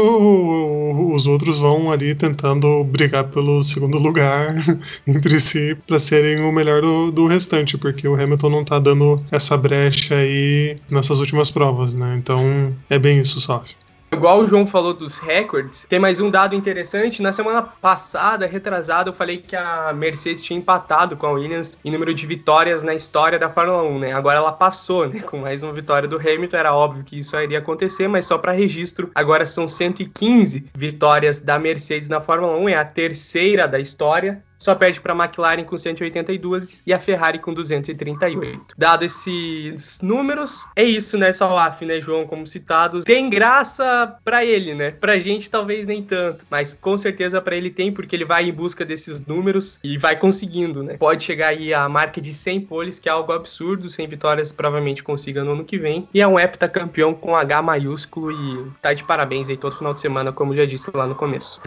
os outros vão ali tentando brigar pelo segundo lugar entre si para serem o melhor do, do restante, porque o Hamilton não tá dando essa brecha aí nessas últimas provas, né? Então é bem isso, só. Igual o João falou dos recordes, tem mais um dado interessante. Na semana passada, retrasada, eu falei que a Mercedes tinha empatado com a Williams em número de vitórias na história da Fórmula 1, né? Agora ela passou, né? Com mais uma vitória do Hamilton. Era óbvio que isso iria acontecer, mas só para registro, agora são 115 vitórias da Mercedes na Fórmula 1. É a terceira da história só perde para a McLaren com 182 e a Ferrari com 238. Dado esses números, é isso, né, Salaf, né, João, como citados. Tem graça para ele, né? Pra gente talvez nem tanto, mas com certeza para ele tem porque ele vai em busca desses números e vai conseguindo, né? Pode chegar aí a marca de 100 poles, que é algo absurdo, 100 vitórias provavelmente consiga no ano que vem. E é um heptacampeão com H maiúsculo e tá de parabéns aí todo final de semana, como já disse lá no começo.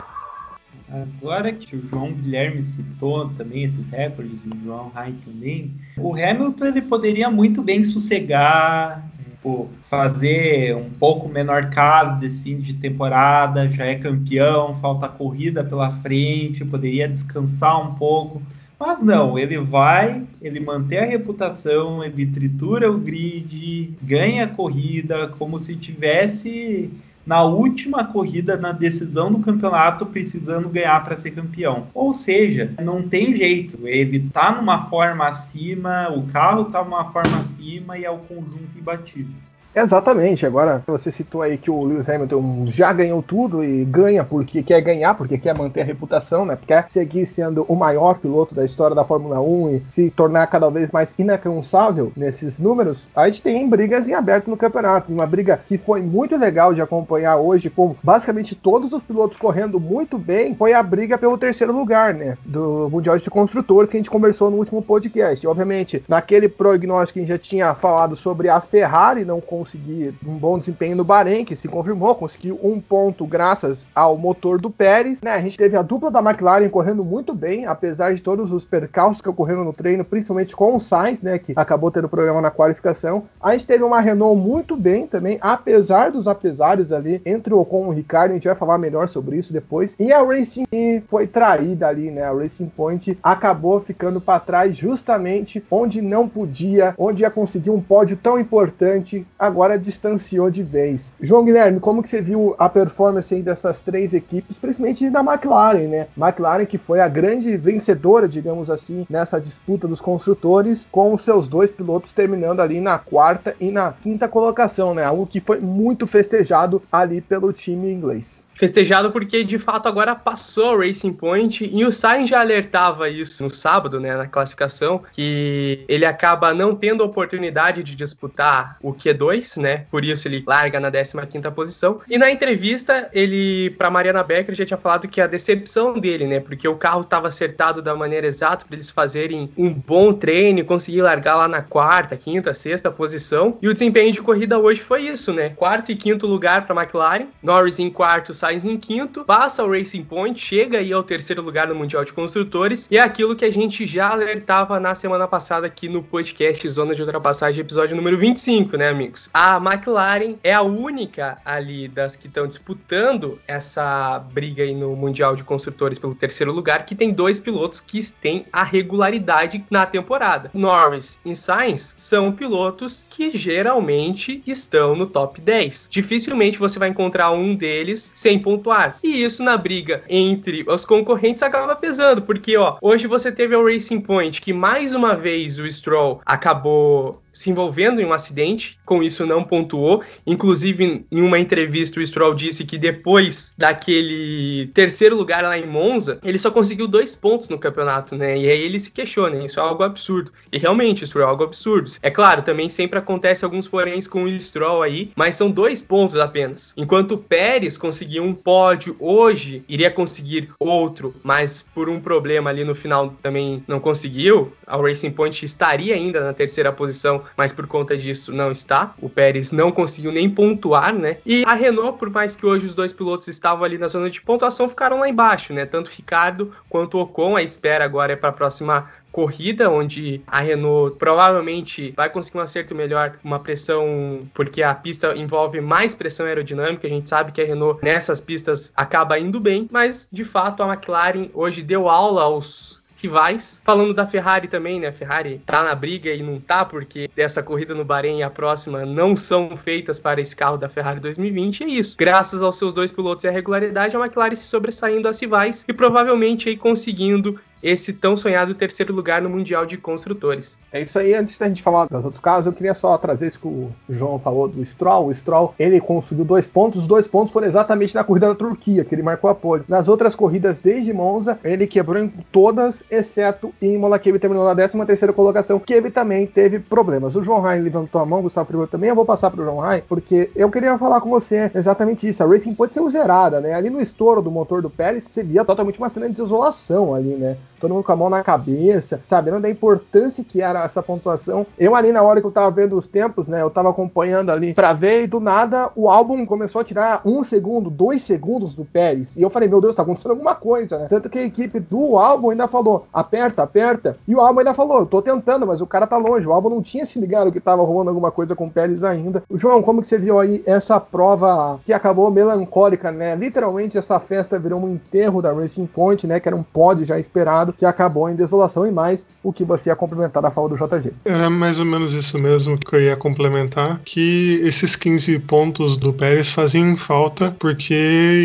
Agora que o João Guilherme citou também esses recordes, o João Rai também, o Hamilton ele poderia muito bem sossegar, tipo, fazer um pouco menor caso desse fim de temporada, já é campeão, falta corrida pela frente, poderia descansar um pouco. Mas não, ele vai, ele mantém a reputação, ele tritura o grid, ganha a corrida, como se tivesse na última corrida, na decisão do campeonato, precisando ganhar para ser campeão. Ou seja, não tem jeito. Ele tá numa forma acima, o carro tá numa forma acima e é o conjunto imbatível. Exatamente. Agora, você citou aí que o Lewis Hamilton já ganhou tudo e ganha porque quer ganhar, porque quer manter a reputação, né? Quer seguir sendo o maior piloto da história da Fórmula 1 e se tornar cada vez mais inalcançável nesses números. A gente tem brigas em aberto no campeonato. Uma briga que foi muito legal de acompanhar hoje, com basicamente todos os pilotos correndo muito bem, foi a briga pelo terceiro lugar, né? Do Mundial de Construtores que a gente conversou no último podcast. Obviamente, naquele prognóstico a gente já tinha falado sobre a Ferrari não conseguir um bom desempenho no Bahrein, que se confirmou, conseguiu um ponto graças ao motor do Pérez. Né? A gente teve a dupla da McLaren correndo muito bem, apesar de todos os percalços que ocorreram no treino, principalmente com o Sainz, né, que acabou tendo problema na qualificação. A gente teve uma Renault muito bem também, apesar dos apesares ali entre o Ocon e o Ricardo, a gente vai falar melhor sobre isso depois. E a Racing foi traída ali, né? A Racing Point acabou ficando para trás justamente onde não podia, onde ia conseguir um pódio tão importante agora distanciou de vez. João Guilherme, como que você viu a performance aí dessas três equipes, principalmente da McLaren, né? McLaren que foi a grande vencedora, digamos assim, nessa disputa dos construtores, com os seus dois pilotos terminando ali na quarta e na quinta colocação, né? Algo que foi muito festejado ali pelo time inglês festejado porque de fato agora passou o Racing Point e o Sainz já alertava isso no sábado, né, na classificação, que ele acaba não tendo oportunidade de disputar o Q2, né? Por isso ele larga na 15ª posição. E na entrevista, ele para Mariana Becker já tinha falado que a decepção dele, né, porque o carro estava acertado da maneira exata para eles fazerem um bom treino conseguir largar lá na quarta, quinta, sexta posição. E o desempenho de corrida hoje foi isso, né? Quarto e quinto lugar para McLaren, Norris em quarto, Sainz Sainz em quinto, passa o Racing Point, chega aí ao terceiro lugar no Mundial de Construtores, e é aquilo que a gente já alertava na semana passada aqui no podcast Zona de Ultrapassagem, episódio número 25, né, amigos? A McLaren é a única ali das que estão disputando essa briga aí no Mundial de Construtores pelo terceiro lugar, que tem dois pilotos que têm a regularidade na temporada. Norris e Sainz são pilotos que geralmente estão no top 10. Dificilmente você vai encontrar um deles sem pontuar. E isso na briga entre os concorrentes acaba pesando, porque ó, hoje você teve o Racing Point que mais uma vez o Stroll acabou se envolvendo em um acidente, com isso não pontuou. Inclusive, em uma entrevista, o Stroll disse que depois daquele terceiro lugar lá em Monza, ele só conseguiu dois pontos no campeonato, né? E aí ele se questiona, isso é algo absurdo. E realmente, isso é algo absurdo. É claro, também sempre acontece alguns poréns com o Stroll aí, mas são dois pontos apenas. Enquanto o Pérez conseguiu um pódio hoje, iria conseguir outro, mas por um problema ali no final também não conseguiu. A Racing Point estaria ainda na terceira posição mas por conta disso não está. O Pérez não conseguiu nem pontuar, né? E a Renault, por mais que hoje os dois pilotos estavam ali na zona de pontuação, ficaram lá embaixo, né? Tanto Ricardo quanto Ocon. A espera agora é para a próxima corrida, onde a Renault provavelmente vai conseguir um acerto melhor, uma pressão, porque a pista envolve mais pressão aerodinâmica. A gente sabe que a Renault nessas pistas acaba indo bem, mas de fato a McLaren hoje deu aula aos rivais. Falando da Ferrari também, né? A Ferrari tá na briga e não tá, porque essa corrida no Bahrein e a próxima não são feitas para esse carro da Ferrari 2020. E é isso. Graças aos seus dois pilotos e à regularidade, a McLaren se sobressaindo às rivais e provavelmente aí conseguindo esse tão sonhado terceiro lugar no Mundial de Construtores. É isso aí, antes da gente falar dos outros casos, eu queria só trazer isso que o João falou do Stroll. O Stroll, ele conseguiu dois pontos, os dois pontos foram exatamente na corrida da Turquia, que ele marcou a pole. Nas outras corridas, desde Monza, ele quebrou em todas, exceto Imola, que ele terminou na 13 terceira colocação, que ele também teve problemas. O João Ryan levantou a mão, Gustavo Frigoto também, eu vou passar para o João Ryan, porque eu queria falar com você exatamente isso. A Racing pode ser zerada, né? Ali no estouro do motor do Pérez, você via totalmente uma cena de desolação ali, né? Todo mundo com a mão na cabeça, sabendo da importância que era essa pontuação. Eu ali na hora que eu tava vendo os tempos, né, eu tava acompanhando ali pra ver e do nada o álbum começou a tirar um segundo, dois segundos do Pérez. E eu falei, meu Deus, tá acontecendo alguma coisa, né? Tanto que a equipe do álbum ainda falou, aperta, aperta. E o álbum ainda falou, tô tentando, mas o cara tá longe. O álbum não tinha se ligado que tava rolando alguma coisa com o Pérez ainda. João, como que você viu aí essa prova que acabou melancólica, né? Literalmente essa festa virou um enterro da Racing Point, né? Que era um pod já esperado que acabou em desolação e mais o que você ia complementar da fala do JG. Era mais ou menos isso mesmo que eu ia complementar, que esses 15 pontos do Pérez faziam falta porque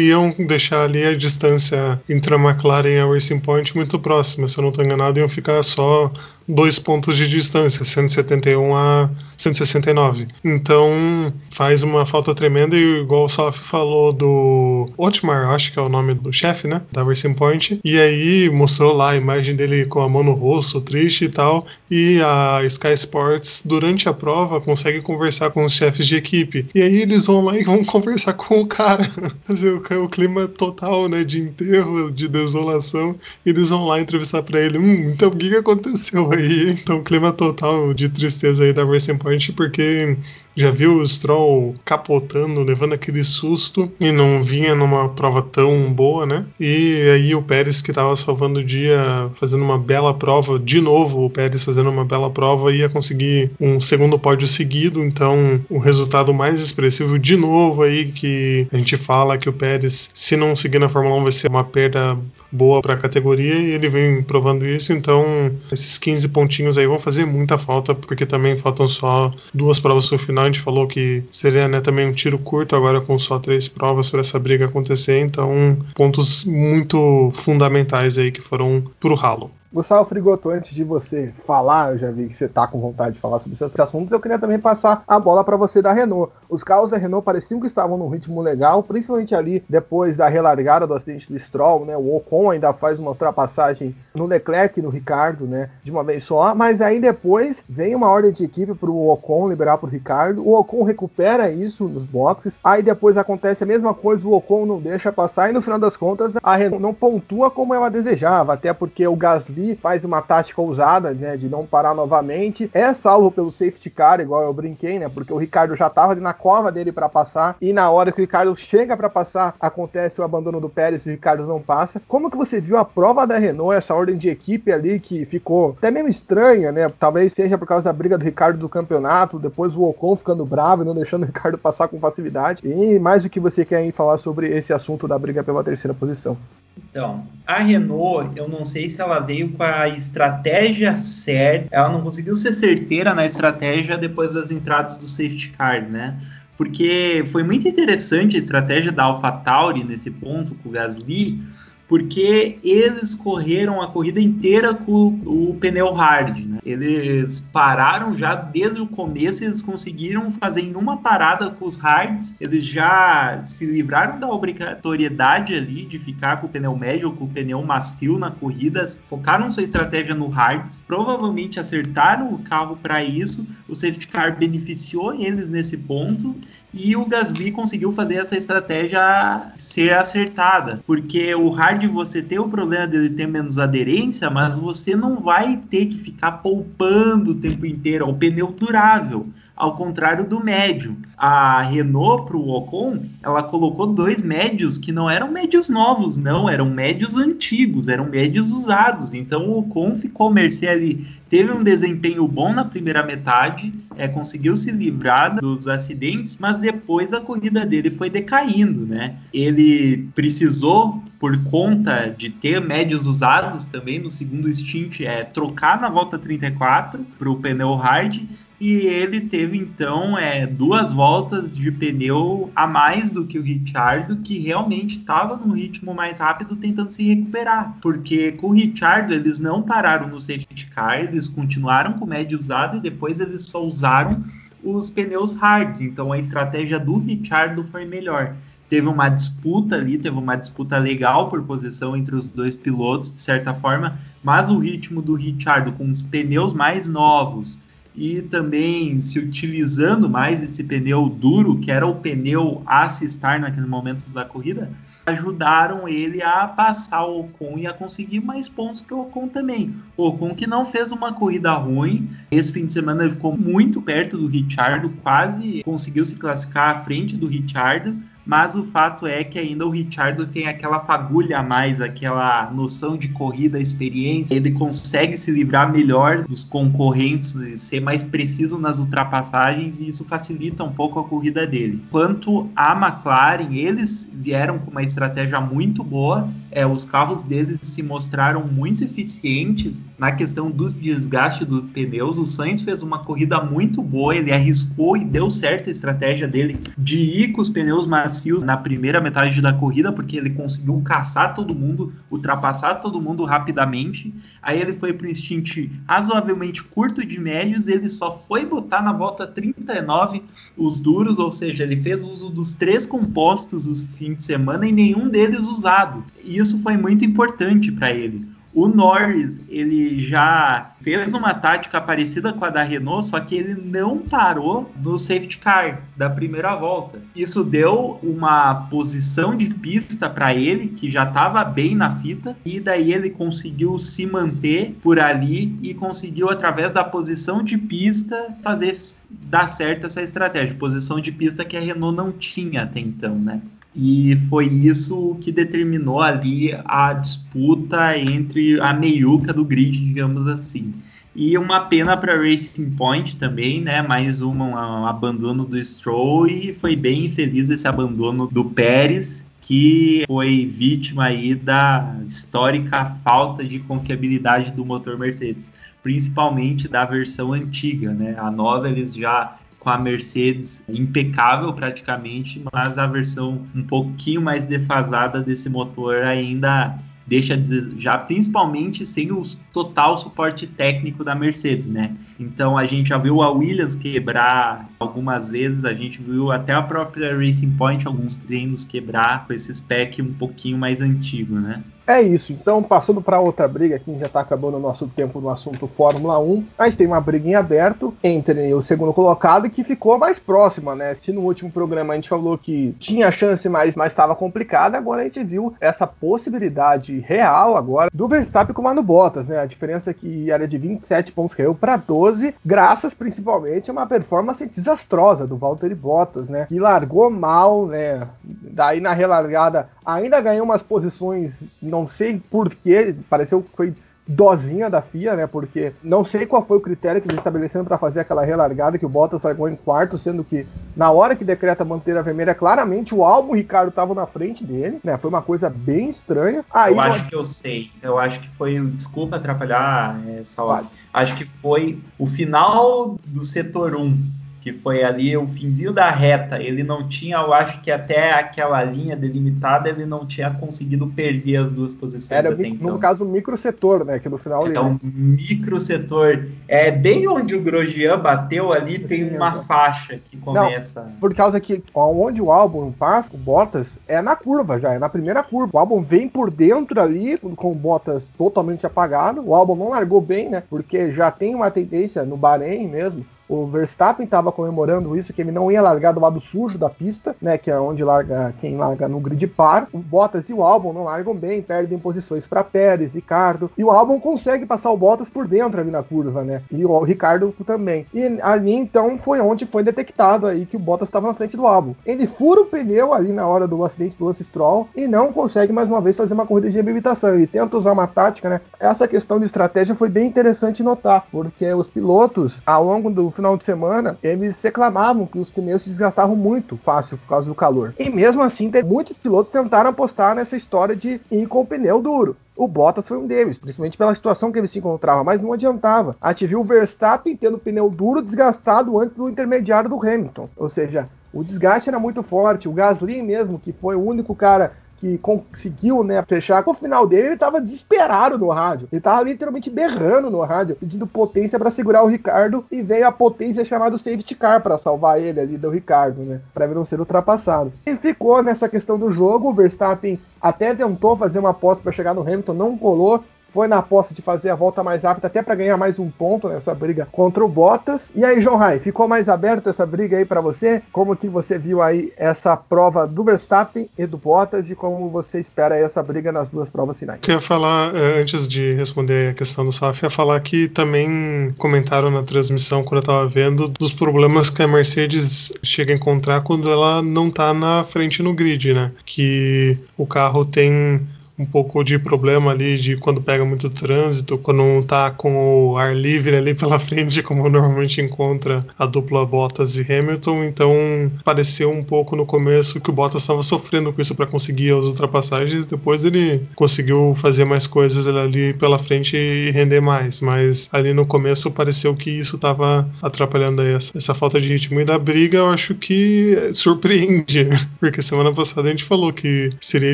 iam deixar ali a distância entre a McLaren e a Racing Point muito próxima, se eu não estou enganado, iam ficar só dois pontos de distância, 171 a 169. Então faz uma falta tremenda e igual o Saf falou do Otmar, acho que é o nome do chefe, né, da Racing Point, e aí mostrou lá a imagem dele com a mão no rosto, triste e tal, e a Sky Sports durante a prova consegue conversar com os chefes de equipe. E aí eles vão lá e vão conversar com o cara, fazer o clima total, né, de enterro, de desolação, e eles vão lá entrevistar para ele, hum, então o que, que aconteceu aí? Então clima total de tristeza aí da Racing Point, porque já viu o Stroll capotando, levando aquele susto e não vinha numa prova tão boa, né? E aí o Pérez que estava salvando o dia, fazendo uma bela prova, de novo o Pérez fazendo uma bela prova, ia conseguir um segundo pódio seguido, então o resultado mais expressivo de novo aí que a gente fala que o Pérez, se não seguir na Fórmula 1, vai ser uma perda boa para a categoria e ele vem provando isso, então esses 15 pontinhos aí vão fazer muita falta, porque também faltam só duas provas no final falou que seria né, também um tiro curto agora com só três provas para essa briga acontecer, então pontos muito fundamentais aí que foram pro ralo. Gustavo Frigoto, antes de você falar, eu já vi que você tá com vontade de falar sobre esses assuntos, eu queria também passar a bola para você da Renault. Os carros da Renault pareciam que estavam num ritmo legal, principalmente ali depois da relargada do acidente do Stroll, né? O Ocon ainda faz uma ultrapassagem no Leclerc e no Ricardo, né? De uma vez só, mas aí depois vem uma ordem de equipe pro Ocon liberar pro Ricardo, o Ocon recupera isso nos boxes, aí depois acontece a mesma coisa, o Ocon não deixa passar e no final das contas a Renault não pontua como ela desejava, até porque o Gasly faz uma tática ousada, né, de não parar novamente. É salvo pelo safety car, igual eu brinquei, né, porque o Ricardo já ali na cova dele para passar e na hora que o Ricardo chega para passar, acontece o abandono do Pérez e o Ricardo não passa. Como que você viu a prova da Renault, essa ordem de equipe ali que ficou até meio estranha, né? Talvez seja por causa da briga do Ricardo do campeonato, depois o Ocon ficando bravo e não deixando o Ricardo passar com facilidade. E mais do que você quer aí falar sobre esse assunto da briga pela terceira posição. Então, a Renault, eu não sei se ela veio com a estratégia certa, ela não conseguiu ser certeira na estratégia depois das entradas do safety car, né? Porque foi muito interessante a estratégia da AlphaTauri nesse ponto com o Gasly, porque eles correram a corrida inteira com o pneu hard. Né? Eles pararam já desde o começo, eles conseguiram fazer em uma parada com os hards, eles já se livraram da obrigatoriedade ali de ficar com o pneu médio ou com o pneu macio na corrida, focaram sua estratégia no hards, provavelmente acertaram o carro para isso, o safety car beneficiou eles nesse ponto e o Gasly conseguiu fazer essa estratégia ser acertada, porque o hard você tem o problema dele ter menos aderência, mas você não vai ter que ficar poupando o tempo inteiro, um pneu durável. ao contrário do médio. A Renault para o Ocon, ela colocou dois médios que não eram médios novos, não, eram médios antigos, eram médios usados. Então o Ocon ficou mercê ali, teve um desempenho bom na primeira metade, é, conseguiu se livrar dos acidentes, mas depois a corrida dele foi decaindo, né? Ele precisou, por conta de ter médios usados também no segundo stint, é, trocar na volta 34 para o pneu hard e ele teve então é, duas voltas de pneu a mais do que o Richardo, que realmente estava num ritmo mais rápido tentando se recuperar. Porque com o Richardo eles não pararam no safety car, eles continuaram com o médio usado e depois eles só usaram os pneus hards. Então a estratégia do Richardo foi melhor. Teve uma disputa ali, teve uma disputa legal por posição entre os dois pilotos, de certa forma, mas o ritmo do Richardo com os pneus mais novos e também se utilizando mais esse pneu duro, que era o pneu assistar naquele momento da corrida, ajudaram ele a passar o Ocon e a conseguir mais pontos que o Ocon também. O Ocon que não fez uma corrida ruim, esse fim de semana ele ficou muito perto do Richard, quase conseguiu se classificar à frente do Richard, mas o fato é que ainda o Richard tem aquela fagulha a mais, aquela noção de corrida, experiência, ele consegue se livrar melhor dos concorrentes, ser mais preciso nas ultrapassagens e isso facilita um pouco a corrida dele. Quanto a McLaren, eles vieram com uma estratégia muito boa, é, os carros deles se mostraram muito eficientes na questão do desgaste dos pneus. O Sainz fez uma corrida muito boa, ele arriscou e deu certo a estratégia dele de ir com os pneus macios na primeira metade da corrida, porque ele conseguiu caçar todo mundo, ultrapassar todo mundo rapidamente. Aí ele foi para um stint razoavelmente curto de médios, ele só foi botar na volta 39 os duros, ou seja, ele fez uso dos três compostos os fins de semana e nenhum deles usado. E isso foi muito importante para ele. O Norris, ele já fez uma tática parecida com a da Renault, só que ele não parou no safety car da primeira volta. Isso deu uma posição de pista para ele, que já estava bem na fita, e daí ele conseguiu se manter por ali e conseguiu, através da posição de pista, fazer dar certo essa estratégia. Posição de pista que a Renault não tinha até então, né? E foi isso que determinou ali a disputa entre a meiuca do grid, digamos assim. E uma pena para Racing Point também, né? Mais uma, um abandono do Stroll e foi bem infeliz esse abandono do Pérez, que foi vítima aí da histórica falta de confiabilidade do motor Mercedes, principalmente da versão antiga, né? A nova eles já com a Mercedes impecável praticamente, mas a versão um pouquinho mais defasada desse motor ainda deixa já principalmente sem o total suporte técnico da Mercedes, né? Então a gente já viu a Williams quebrar algumas vezes, a gente viu até a própria Racing Point alguns treinos quebrar com esse spec um pouquinho mais antigo, né? É isso, então passando para outra briga, aqui já está acabando o nosso tempo no assunto Fórmula 1, mas tem uma briga em aberto entre o segundo colocado que ficou mais próxima, né? Se no último programa a gente falou que tinha chance, mas estava complicada, agora a gente viu essa possibilidade real agora do Verstappen com o Bottas, né? A diferença é que era de 27 pontos caiu para 12, graças principalmente a uma performance desastrosa do Valtteri Bottas, né? Que largou mal, né? Daí na relargada ainda ganhou umas posições não sei porquê, pareceu que foi dozinha da FIA, né? Porque não sei qual foi o critério que eles estabeleceram para fazer aquela relargada que o Bottas largou em quarto, sendo que na hora que decreta a bandeira vermelha, claramente o Albon e o Ricardo estavam na frente dele, né? Foi uma coisa bem estranha. Aí, eu acho que eu sei. Eu acho que foi, desculpa atrapalhar essa hora. Acho que foi o final do setor 1 que foi ali o finzinho da reta, ele não tinha, eu acho que até aquela linha delimitada, ele não tinha conseguido perder as duas posições. Era, no então. caso, o micro setor, né, que no final... Então, ali, micro setor, é bem onde o Grosjean bateu ali, tem Sim, uma faixa que começa... Não, por causa que onde o álbum passa, o Bottas, é na curva já, é na primeira curva. O álbum vem por dentro ali, com o Bottas totalmente apagado, o álbum não largou bem, né, porque já tem uma tendência no Bahrein mesmo, O Verstappen estava comemorando isso, que ele não ia largar do lado sujo da pista, né? Que é onde larga quem larga no grid par. O Bottas e o Albon não largam bem, perdem posições para Pérez, Ricardo. E o Albon consegue passar o Bottas por dentro ali na curva, né? E o Ricardo também. E ali então foi onde foi detectado aí que o Bottas estava na frente do Albon. Ele fura o pneu ali na hora do acidente do Lance Stroll e não consegue mais uma vez fazer uma corrida de reabilitação. Ele tenta usar uma tática, né? Essa questão de estratégia foi bem interessante notar, porque os pilotos, ao longo do final de semana, eles reclamavam que os pneus se desgastavam muito fácil por causa do calor. E mesmo assim, muitos pilotos tentaram apostar nessa história de ir com o pneu duro. O Bottas foi um deles, principalmente pela situação que ele se encontrava, mas não adiantava. A gente viu o Verstappen tendo pneu duro desgastado antes do intermediário do Hamilton. Ou seja, o desgaste era muito forte. O Gasly mesmo, que foi o único cara que conseguiu, né, fechar. O final dele, ele tava desesperado no rádio. Ele tava literalmente berrando no rádio, pedindo potência para segurar o Ricardo e veio a potência chamada safety car para salvar ele ali do Ricardo, né, para não ser ultrapassado. E ficou nessa questão do jogo, o Verstappen até tentou fazer uma aposta para chegar no Hamilton, não colou, foi na aposta de fazer a volta mais rápida, até para ganhar mais um ponto nessa briga contra o Bottas. E aí, João Rai, ficou mais aberta essa briga aí para você? Como que você viu aí essa prova do Verstappen e do Bottas e como você espera essa briga nas duas provas finais? Queria falar, eh, antes de responder a questão do Saf, ia falar que também comentaram na transmissão, quando eu estava vendo, dos problemas que a Mercedes chega a encontrar quando ela não está na frente no grid, né? Que o carro tem um pouco de problema ali de quando pega muito trânsito, quando não tá com o ar livre ali pela frente, como normalmente encontra a dupla Bottas e Hamilton. Então pareceu um pouco no começo que o Bottas estava sofrendo com isso para conseguir as ultrapassagens. Depois ele conseguiu fazer mais coisas ali pela frente e render mais. Mas ali no começo pareceu que isso estava atrapalhando essa, essa falta de ritmo. E da briga eu acho que surpreende, porque semana passada a gente falou que seria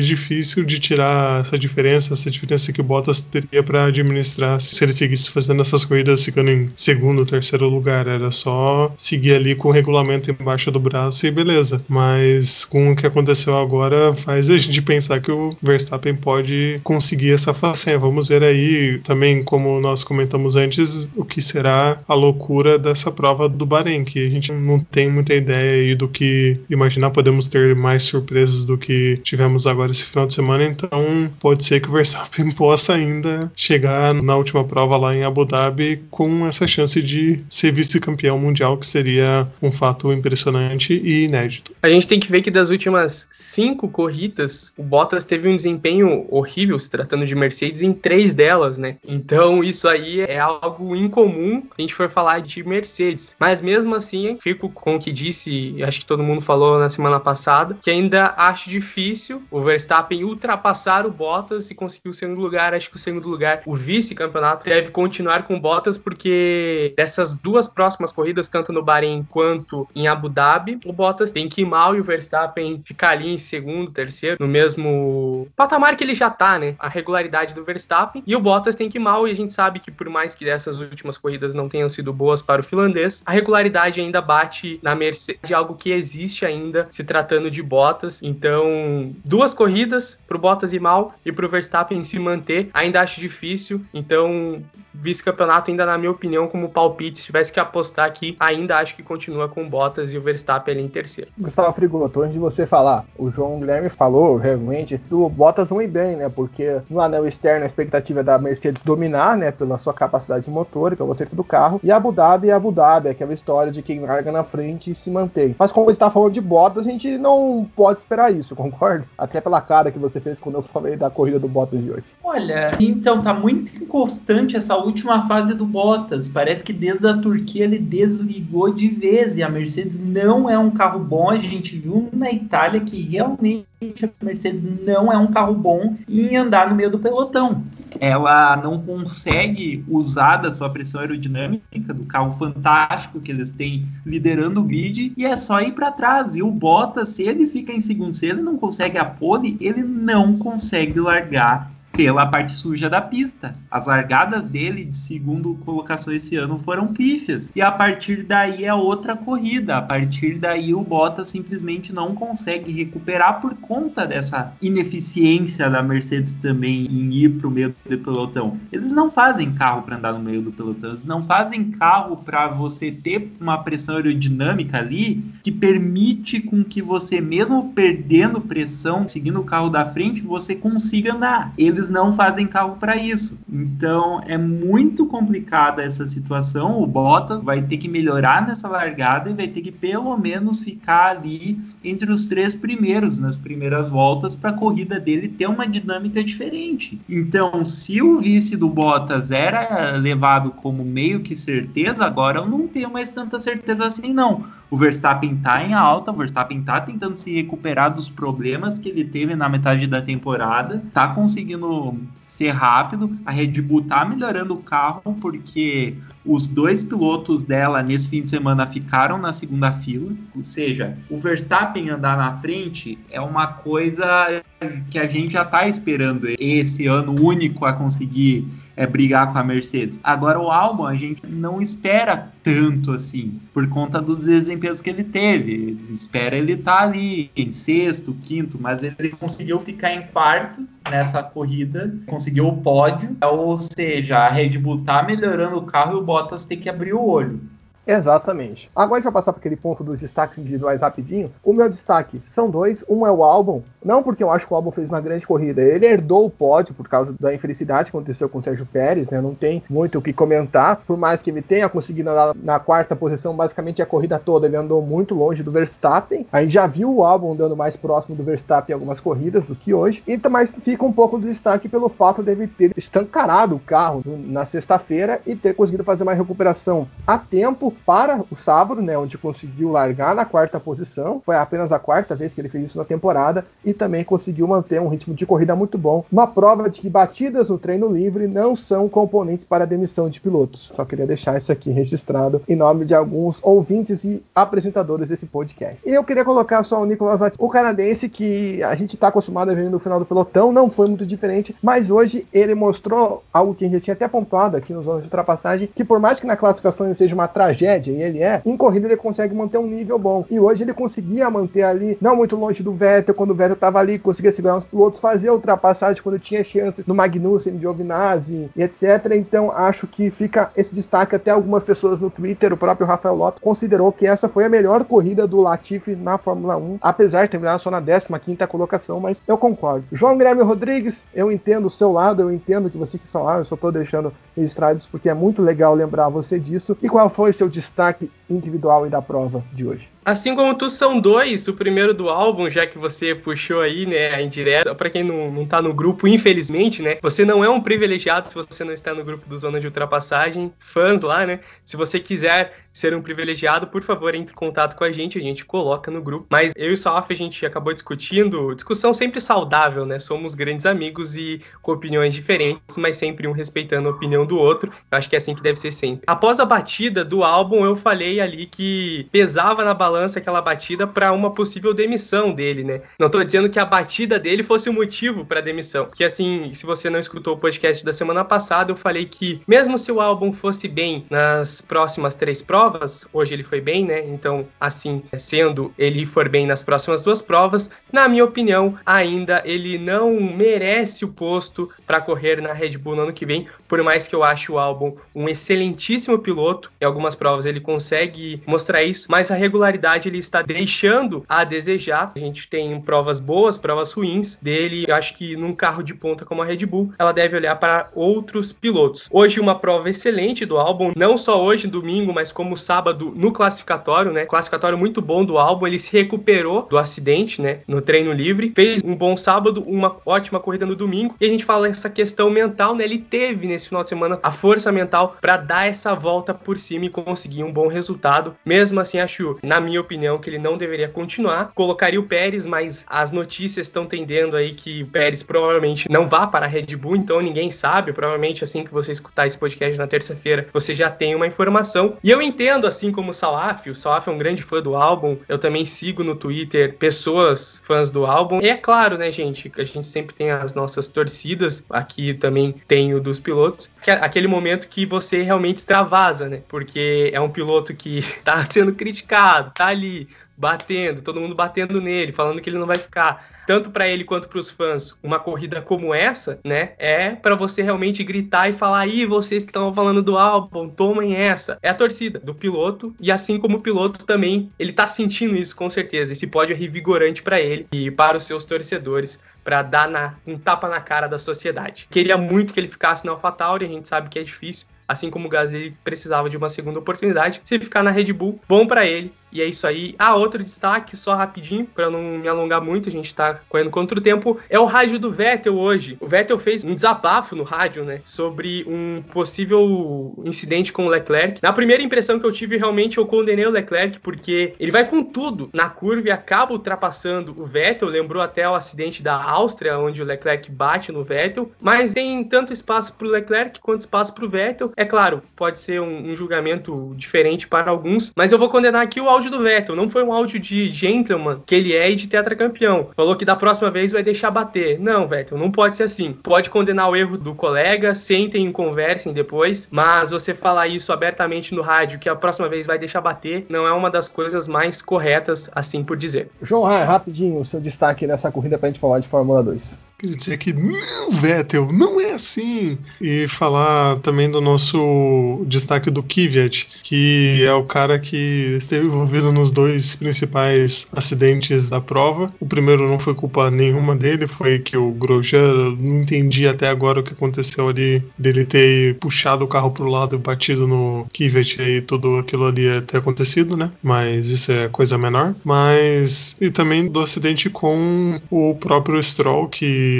difícil de tirar essa diferença, essa diferença que o Bottas teria para administrar se ele seguisse fazendo essas corridas ficando em segundo, terceiro lugar. Era só seguir ali com o regulamento embaixo do braço e beleza. Mas com o que aconteceu agora, faz a gente pensar que o Verstappen pode conseguir essa façanha. Vamos ver aí também, como nós comentamos antes, o que será a loucura dessa prova do Bahrein, que a gente não tem muita ideia aí do que imaginar. Podemos ter mais surpresas do que tivemos agora esse final de semana, então pode ser que o Verstappen possa ainda chegar na última prova lá em Abu Dhabi com essa chance de ser vice-campeão mundial, que seria um fato impressionante e inédito. A gente tem que ver que das últimas cinco corridas, o Bottas teve um desempenho horrível se tratando de Mercedes em três delas, né? Então isso aí é algo incomum a gente for falar de Mercedes. Mas mesmo assim, fico com o que disse, acho que todo mundo falou na semana passada, que ainda acho difícil o Verstappen ultrapassar o Bottas e conseguir o segundo lugar. Acho que o segundo lugar, o vice-campeonato, deve continuar com Bottas, porque dessas duas próximas corridas, tanto no Bahrein quanto em Abu Dhabi, o Bottas tem que ir mal e o Verstappen ficar ali em segundo, terceiro, no mesmo patamar que ele já tá, né? A regularidade do Verstappen. E o Bottas tem que ir mal, e a gente sabe que por mais que dessas últimas corridas não tenham sido boas para o finlandês, a regularidade ainda bate na Mercedes, algo que existe ainda se tratando de Bottas. Então, duas corridas pro Bottas ir mal e para o Verstappen se manter, ainda acho difícil. Então, vice-campeonato, ainda na minha opinião, como palpite, se tivesse que apostar aqui, ainda acho que continua com Bottas e o Verstappen ali em terceiro. Gustavo Frigoto, antes de você falar, o João Guilherme falou realmente o Bottas não ir bem, né? Porque no anel externo a expectativa é da Mercedes dominar, né? Pela sua capacidade motor, pelo acerto do carro. E Abu Dhabi é Abu Dhabi, aquela história de quem larga na frente e se mantém. Mas como a gente tá falando de Bottas, a gente não pode esperar isso, concorda? Até pela cara que você fez quando eu falei da corrida do Bottas de hoje. Olha, então tá muito inconstante essa última fase do Bottas. Parece que desde a Turquia ele desligou de vez e a Mercedes não é um carro bom. A gente viu na Itália que realmente a Mercedes não é um carro bom em andar no meio do pelotão. Ela não consegue usar da sua pressão aerodinâmica, do carro fantástico que eles têm liderando o grid, e é só ir para trás. E o Bottas, se ele fica em segundo, se ele não consegue a pole, ele não consegue largar pela parte suja da pista. As largadas dele de segundo colocação esse ano foram pífias. E a partir daí é outra corrida. A partir daí o Bottas simplesmente não consegue recuperar por conta dessa ineficiência da Mercedes também em ir para o meio do pelotão. Eles não fazem carro para andar no meio do pelotão, eles não fazem carro para você ter uma pressão aerodinâmica ali que permite com que você mesmo perdendo pressão, seguindo o carro da frente, você consiga andar. Eles não fazem carro para isso. Então é muito complicada essa situação. O Bottas vai ter que melhorar nessa largada e vai ter que pelo menos ficar ali entre os três primeiros nas primeiras voltas para a corrida dele ter uma dinâmica diferente. Então, se o vice do Bottas era levado como meio que certeza, agora eu não tenho mais tanta certeza assim não. O Verstappen está em alta, o Verstappen está tentando se recuperar dos problemas que ele teve na metade da temporada, está conseguindo ser rápido. A Red Bull tá melhorando o carro porque os dois pilotos dela nesse fim de semana ficaram na segunda fila. Ou seja, o Verstappen andar na frente é uma coisa que a gente já tá esperando esse ano único a conseguir é, brigar com a Mercedes. Agora o Albon a gente não espera tanto assim, por conta dos desempenhos que ele teve. Espera ele estar tá ali em sexto, quinto, mas ele conseguiu ficar em quarto nessa corrida, conseguiu o pódio. Ou seja, a Red Bull tá melhorando o carro e o Bottas tem que abrir o olho. Exatamente. Agora a gente vai passar para aquele ponto dos destaques individuais rapidinho. O meu destaque são dois. Um é o álbum. Não porque eu acho que o álbum fez uma grande corrida. Ele herdou o pódio por causa da infelicidade que aconteceu com o Sérgio Pérez, né? Não tem muito o que comentar. Por mais que ele tenha conseguido andar na quarta posição, basicamente a corrida toda, ele andou muito longe do Verstappen. A gente já viu o álbum andando mais próximo do Verstappen em algumas corridas do que hoje. E mas fica um pouco do destaque pelo fato de ele ter estancarado o carro na sexta-feira e ter conseguido fazer uma recuperação a tempo para o sábado, né, onde conseguiu largar na quarta posição. Foi apenas a quarta vez que ele fez isso na temporada e também conseguiu manter um ritmo de corrida muito bom. Uma prova de que batidas no treino livre não são componentes para demissão de pilotos. Só queria deixar isso aqui registrado em nome de alguns ouvintes e apresentadores desse podcast. E eu queria colocar só o Nicolas, o canadense que a gente está acostumado a ver no final do pelotão, não foi muito diferente, mas hoje ele mostrou algo que a gente tinha até pontuado aqui nos anos de ultrapassagem, que por mais que na classificação ele seja uma tragédia tragédia, e ele é, em corrida ele consegue manter um nível bom. E hoje ele conseguia manter ali, não muito longe do Vettel, quando o Vettel tava ali, conseguia segurar os pilotos, fazer ultrapassagem quando tinha chance no Magnussen, Giovinazzi e etc. Então acho que fica esse destaque até algumas pessoas no Twitter, o próprio Rafael Lotto considerou que essa foi a melhor corrida do Latifi na Fórmula 1, apesar de terminar só na 15ª colocação, mas eu concordo. João Guilherme Rodrigues, eu entendo o seu lado, eu entendo que você quis falar, eu só tô deixando registrados porque é muito legal lembrar você disso. E qual foi seu destaque individual e da prova de hoje? Assim como tu são dois, o primeiro do álbum, já que você puxou aí, né, a indireta. Para quem não, não tá no grupo, infelizmente, né, você não é um privilegiado se você não está no grupo do Zona de Ultrapassagem, fãs lá, né. Se você quiser ser um privilegiado, por favor, entre em contato com a gente, a gente coloca no grupo. Mas eu e o Salaf, a gente acabou discutindo, discussão sempre saudável, né, somos grandes amigos e com opiniões diferentes, mas sempre um respeitando a opinião do outro. Eu acho que é assim que deve ser sempre. Após a batida do álbum, eu falei ali que pesava na balança balança aquela batida para uma possível demissão dele, né? Não tô dizendo que a batida dele fosse o motivo para demissão, porque assim, se você não escutou o podcast da semana passada, eu falei que mesmo se o álbum fosse bem nas próximas três provas, hoje ele foi bem, né? Então, assim, sendo ele for bem nas próximas duas provas, na minha opinião, ainda ele não merece o posto para correr na Red Bull no ano que vem, por mais que eu ache o álbum um excelentíssimo piloto, em algumas provas ele consegue mostrar isso, mas a regularidade ele está deixando a desejar. A gente tem provas boas, provas ruins dele. Eu acho que num carro de ponta como a Red Bull, ela deve olhar para outros pilotos. Hoje uma prova excelente do álbum, não só hoje domingo, mas como sábado no classificatório, né? Classificatório muito bom do álbum, ele se recuperou do acidente, né, no treino livre. Fez um bom sábado, uma ótima corrida no domingo. E a gente fala essa questão mental, né? Ele teve nesse final de semana a força mental para dar essa volta por cima e conseguir um bom resultado. Mesmo assim, acho, na minha opinião, que ele não deveria continuar. Colocaria o Pérez, mas as notícias estão tendendo aí que o Pérez provavelmente não vá para a Red Bull, então ninguém sabe. Provavelmente assim que você escutar esse podcast na terça-feira, você já tem uma informação. E eu entendo, assim como o Salaf, o Salaf é um grande fã do álbum, eu também sigo no Twitter pessoas fãs do álbum. E é claro, né, gente, que a gente sempre tem as nossas torcidas, aqui também tem o dos pilotos, que é aquele momento que você realmente extravasa, né? Porque é um piloto que tá sendo criticado, tá ali batendo, todo mundo batendo nele, falando que ele não vai ficar tanto para ele quanto para os fãs, uma corrida como essa, né, é para você realmente gritar e falar aí vocês que estão falando do álbum, tomem essa. É a torcida do piloto e assim como o piloto também, ele tá sentindo isso com certeza. Esse pódio é revigorante para ele e para os seus torcedores para dar na, um tapa na cara da sociedade. Queria muito que ele ficasse na AlphaTauri, a gente sabe que é difícil, assim como o Gasly precisava de uma segunda oportunidade. Se ficar na Red Bull, bom para ele. E é isso aí. Ah, outro destaque, só rapidinho, para não me alongar muito, a gente tá correndo contra o tempo, é o rádio do Vettel hoje. O Vettel fez um desabafo no rádio, né, sobre um possível incidente com o Leclerc. Na primeira impressão que eu tive, realmente eu condenei o Leclerc, porque ele vai com tudo na curva e acaba ultrapassando o Vettel. Lembrou até o acidente da Áustria, onde o Leclerc bate no Vettel. Mas tem tanto espaço para o Leclerc quanto espaço para o Vettel. É claro, pode ser um, um julgamento diferente para alguns, mas eu vou condenar aqui o do Vettel, não foi um áudio de gentleman que ele é e de tetracampeão. Falou que da próxima vez vai deixar bater. Não, Vettel, não pode ser assim. Pode condenar o erro do colega, sentem e conversem depois, mas você falar isso abertamente no rádio que a próxima vez vai deixar bater, não é uma das coisas mais corretas, assim por dizer. João rapidinho, o seu destaque nessa corrida pra gente falar de Fórmula 2 queria dizer que não, Vettel, não é assim. E falar também do nosso destaque do Kvyat, que é o cara que esteve envolvido nos dois principais acidentes da prova. O primeiro não foi culpa nenhuma dele, foi que o Grosjean não entendi até agora o que aconteceu ali, dele ter puxado o carro pro lado e batido no Kvyat e tudo aquilo ali ter acontecido, né? Mas isso é coisa menor. Mas e também do acidente com o próprio Stroll que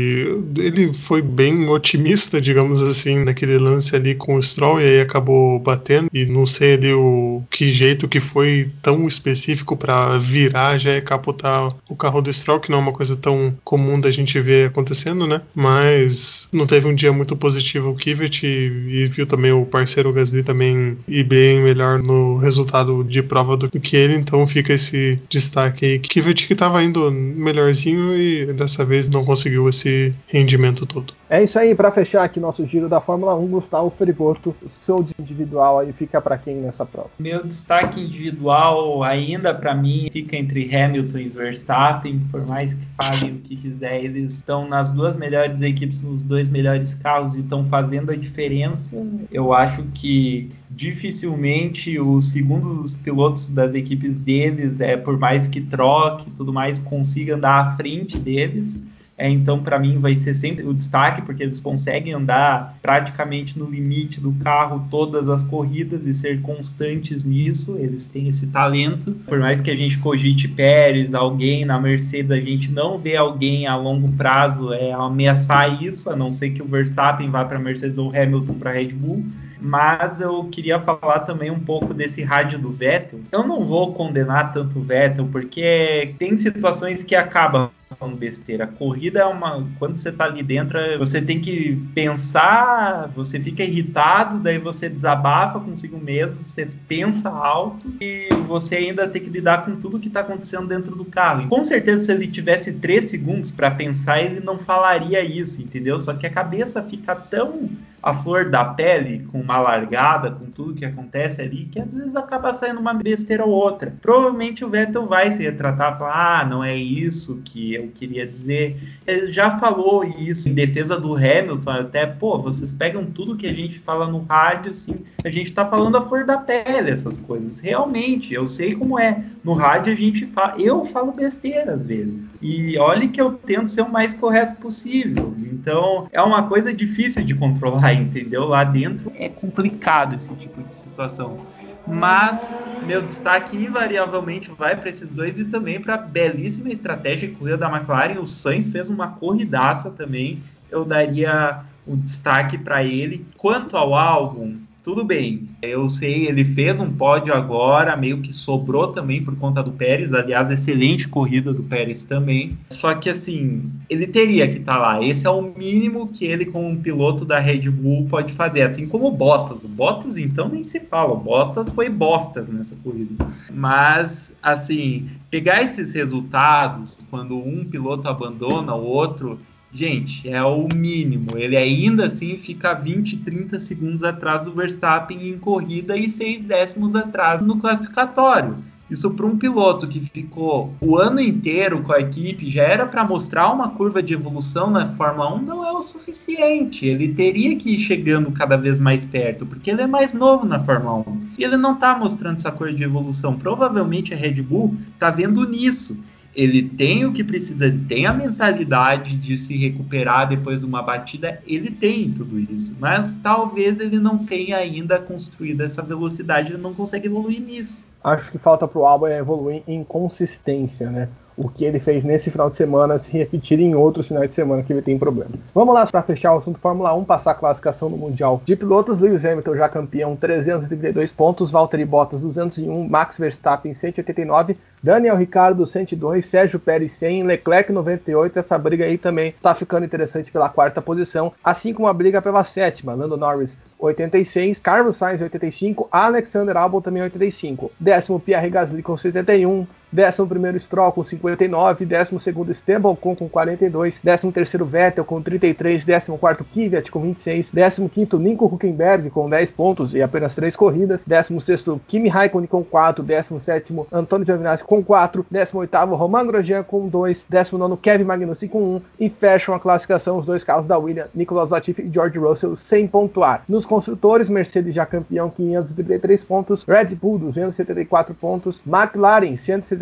ele foi bem otimista, digamos assim, naquele lance ali com o Stroll e aí acabou batendo. E não sei ali o que jeito que foi tão específico para virar já é capotar o carro do Stroll, que não é uma coisa tão comum da gente ver acontecendo, né? Mas não teve um dia muito positivo o Kivet e, e viu também o parceiro Gasly também ir bem melhor no resultado de prova do que ele, então fica esse destaque aí. Kivet que tava indo melhorzinho e dessa vez não conseguiu esse esse rendimento todo. É isso aí, para fechar aqui nosso giro da Fórmula 1, Gustavo Feriporto, o seu individual aí fica para quem nessa prova? Meu destaque individual ainda para mim fica entre Hamilton e Verstappen, por mais que falem o que quiser, eles estão nas duas melhores equipes, nos dois melhores carros e estão fazendo a diferença. Eu acho que dificilmente os segundos pilotos das equipes deles, é por mais que troque tudo mais, consiga andar à frente deles. É, então, para mim, vai ser sempre o destaque, porque eles conseguem andar praticamente no limite do carro todas as corridas e ser constantes nisso. Eles têm esse talento. Por mais que a gente cogite Pérez, alguém na Mercedes, a gente não vê alguém a longo prazo é, ameaçar isso, a não ser que o Verstappen vá para Mercedes ou Hamilton para Red Bull mas eu queria falar também um pouco desse rádio do Vettel. Eu não vou condenar tanto o Vettel, porque tem situações que acabam falando besteira. Corrida é uma. Quando você tá ali dentro, você tem que pensar, você fica irritado, daí você desabafa consigo mesmo, você pensa alto e você ainda tem que lidar com tudo que tá acontecendo dentro do carro. E com certeza, se ele tivesse três segundos para pensar, ele não falaria isso, entendeu? Só que a cabeça fica tão a flor da pele, com uma largada, com tudo que acontece ali, que às vezes acaba saindo uma besteira ou outra. Provavelmente o Vettel vai se retratar, falar, ah, não é isso que eu queria dizer. Ele já falou isso em defesa do Hamilton, até, pô, vocês pegam tudo que a gente fala no rádio, assim, a gente tá falando a flor da pele, essas coisas. Realmente, eu sei como é. No rádio a gente fala, eu falo besteira às vezes. E olhe que eu tento ser o mais correto possível. Então, é uma coisa difícil de controlar, entendeu? Lá dentro é complicado esse tipo de situação. Mas meu destaque invariavelmente vai para esses dois e também para a belíssima estratégia que corrida da McLaren. O Sainz fez uma corridaça também. Eu daria o destaque para ele. Quanto ao álbum, tudo bem, eu sei, ele fez um pódio agora, meio que sobrou também por conta do Pérez, aliás, excelente corrida do Pérez também. Só que assim, ele teria que estar tá lá. Esse é o mínimo que ele, como um piloto da Red Bull, pode fazer. Assim como o Bottas. O Bottas, então, nem se fala. O Bottas foi bostas nessa corrida. Mas, assim, pegar esses resultados, quando um piloto abandona o outro, Gente, é o mínimo. Ele ainda assim fica 20, 30 segundos atrás do Verstappen em corrida e 6 décimos atrás no classificatório. Isso para um piloto que ficou o ano inteiro com a equipe, já era para mostrar uma curva de evolução na Fórmula 1, não é o suficiente. Ele teria que ir chegando cada vez mais perto, porque ele é mais novo na Fórmula 1. E ele não está mostrando essa curva de evolução. Provavelmente a Red Bull está vendo nisso ele tem o que precisa, ele tem a mentalidade de se recuperar depois de uma batida, ele tem tudo isso, mas talvez ele não tenha ainda construído essa velocidade, ele não consegue evoluir nisso. Acho que falta pro Alba evoluir em consistência, né? O que ele fez nesse final de semana se repetir em outros finais de semana que ele tem problema. Vamos lá para fechar o assunto Fórmula 1, passar a classificação no Mundial de Pilotos. Lewis Hamilton já campeão, 332 pontos, Valtteri Bottas 201, Max Verstappen 189, Daniel Ricardo 102, Sérgio Pérez 100, Leclerc 98. Essa briga aí também está ficando interessante pela quarta posição, assim como a briga pela sétima, Lando Norris 86, Carlos Sainz 85, Alexander Albon também 85, décimo Pierre Gasly com 71, décimo primeiro Stroll com 59, décimo segundo Esteban Ocon com 42, décimo terceiro Vettel com 33, décimo quarto Kvyat com 26, décimo quinto Nico Huckenberg com 10 pontos e apenas 3 corridas, décimo sexto Kimi Raikkonen com 4, décimo sétimo Antônio Giovinazzi com 4, décimo oitavo Romain Grosjean com 2, décimo nono Kevin Magnussen com 1 e fecham a classificação os dois carros da Williams, Nicolas Latifi e George Russell sem pontuar. Nos construtores, Mercedes já campeão 533 pontos, Red Bull 274 pontos, McLaren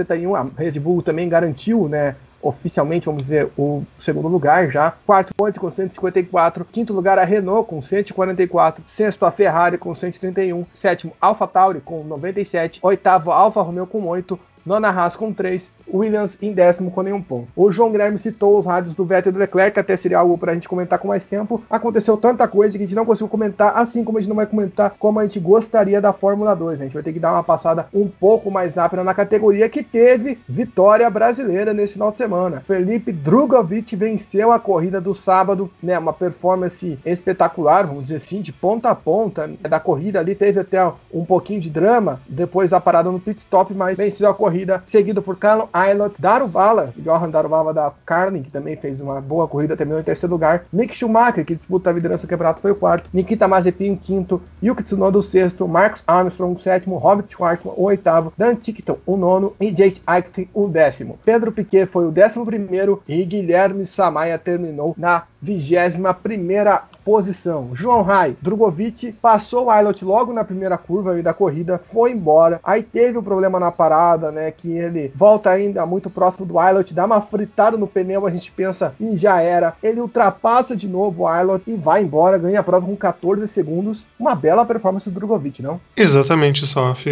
171, a Red Bull também garantiu, né, oficialmente, vamos dizer, o segundo lugar já. Quarto ponto com 154. Quinto lugar a Renault com 144. Sexto a Ferrari com 131. Sétimo Alfa Tauri com 97. Oitavo Alfa Romeo com 8. Nona Haas com 3, Williams em décimo com nenhum ponto. O João Guilherme citou os rádios do Vettel e do Leclerc, até seria algo para a gente comentar com mais tempo. Aconteceu tanta coisa que a gente não conseguiu comentar, assim como a gente não vai comentar como a gente gostaria da Fórmula 2. A gente vai ter que dar uma passada um pouco mais rápida na categoria que teve vitória brasileira nesse final de semana. Felipe Drugovic venceu a corrida do sábado, né? Uma performance espetacular, vamos dizer assim, de ponta a ponta né, da corrida ali. Teve até um pouquinho de drama depois da parada no pit stop, mas venceu a corrida corrida, seguido por Callum Aylott, Daruvala, Johan Daruvala da Carlin, que também fez uma boa corrida, terminou em terceiro lugar, Mick Schumacher, que disputa a liderança do campeonato, foi o quarto, Nikita Mazepin, quinto, Yuki Tsunoda, o sexto, Marcus Armstrong, o sétimo, Robert Schwartzman, o oitavo, Dan Tickton, o nono, e Jake Eichting, o décimo. Pedro Piquet foi o décimo primeiro e Guilherme Samaia terminou na vigésima primeira posição. João Rai, Drogovic passou o Aylot logo na primeira curva da corrida, foi embora. Aí teve o um problema na parada, né? Que ele volta ainda muito próximo do Aylot, dá uma fritada no pneu, a gente pensa e já era. Ele ultrapassa de novo o Aylot e vai embora, ganha a prova com 14 segundos. Uma bela performance do Drogovic, não? Exatamente, Sof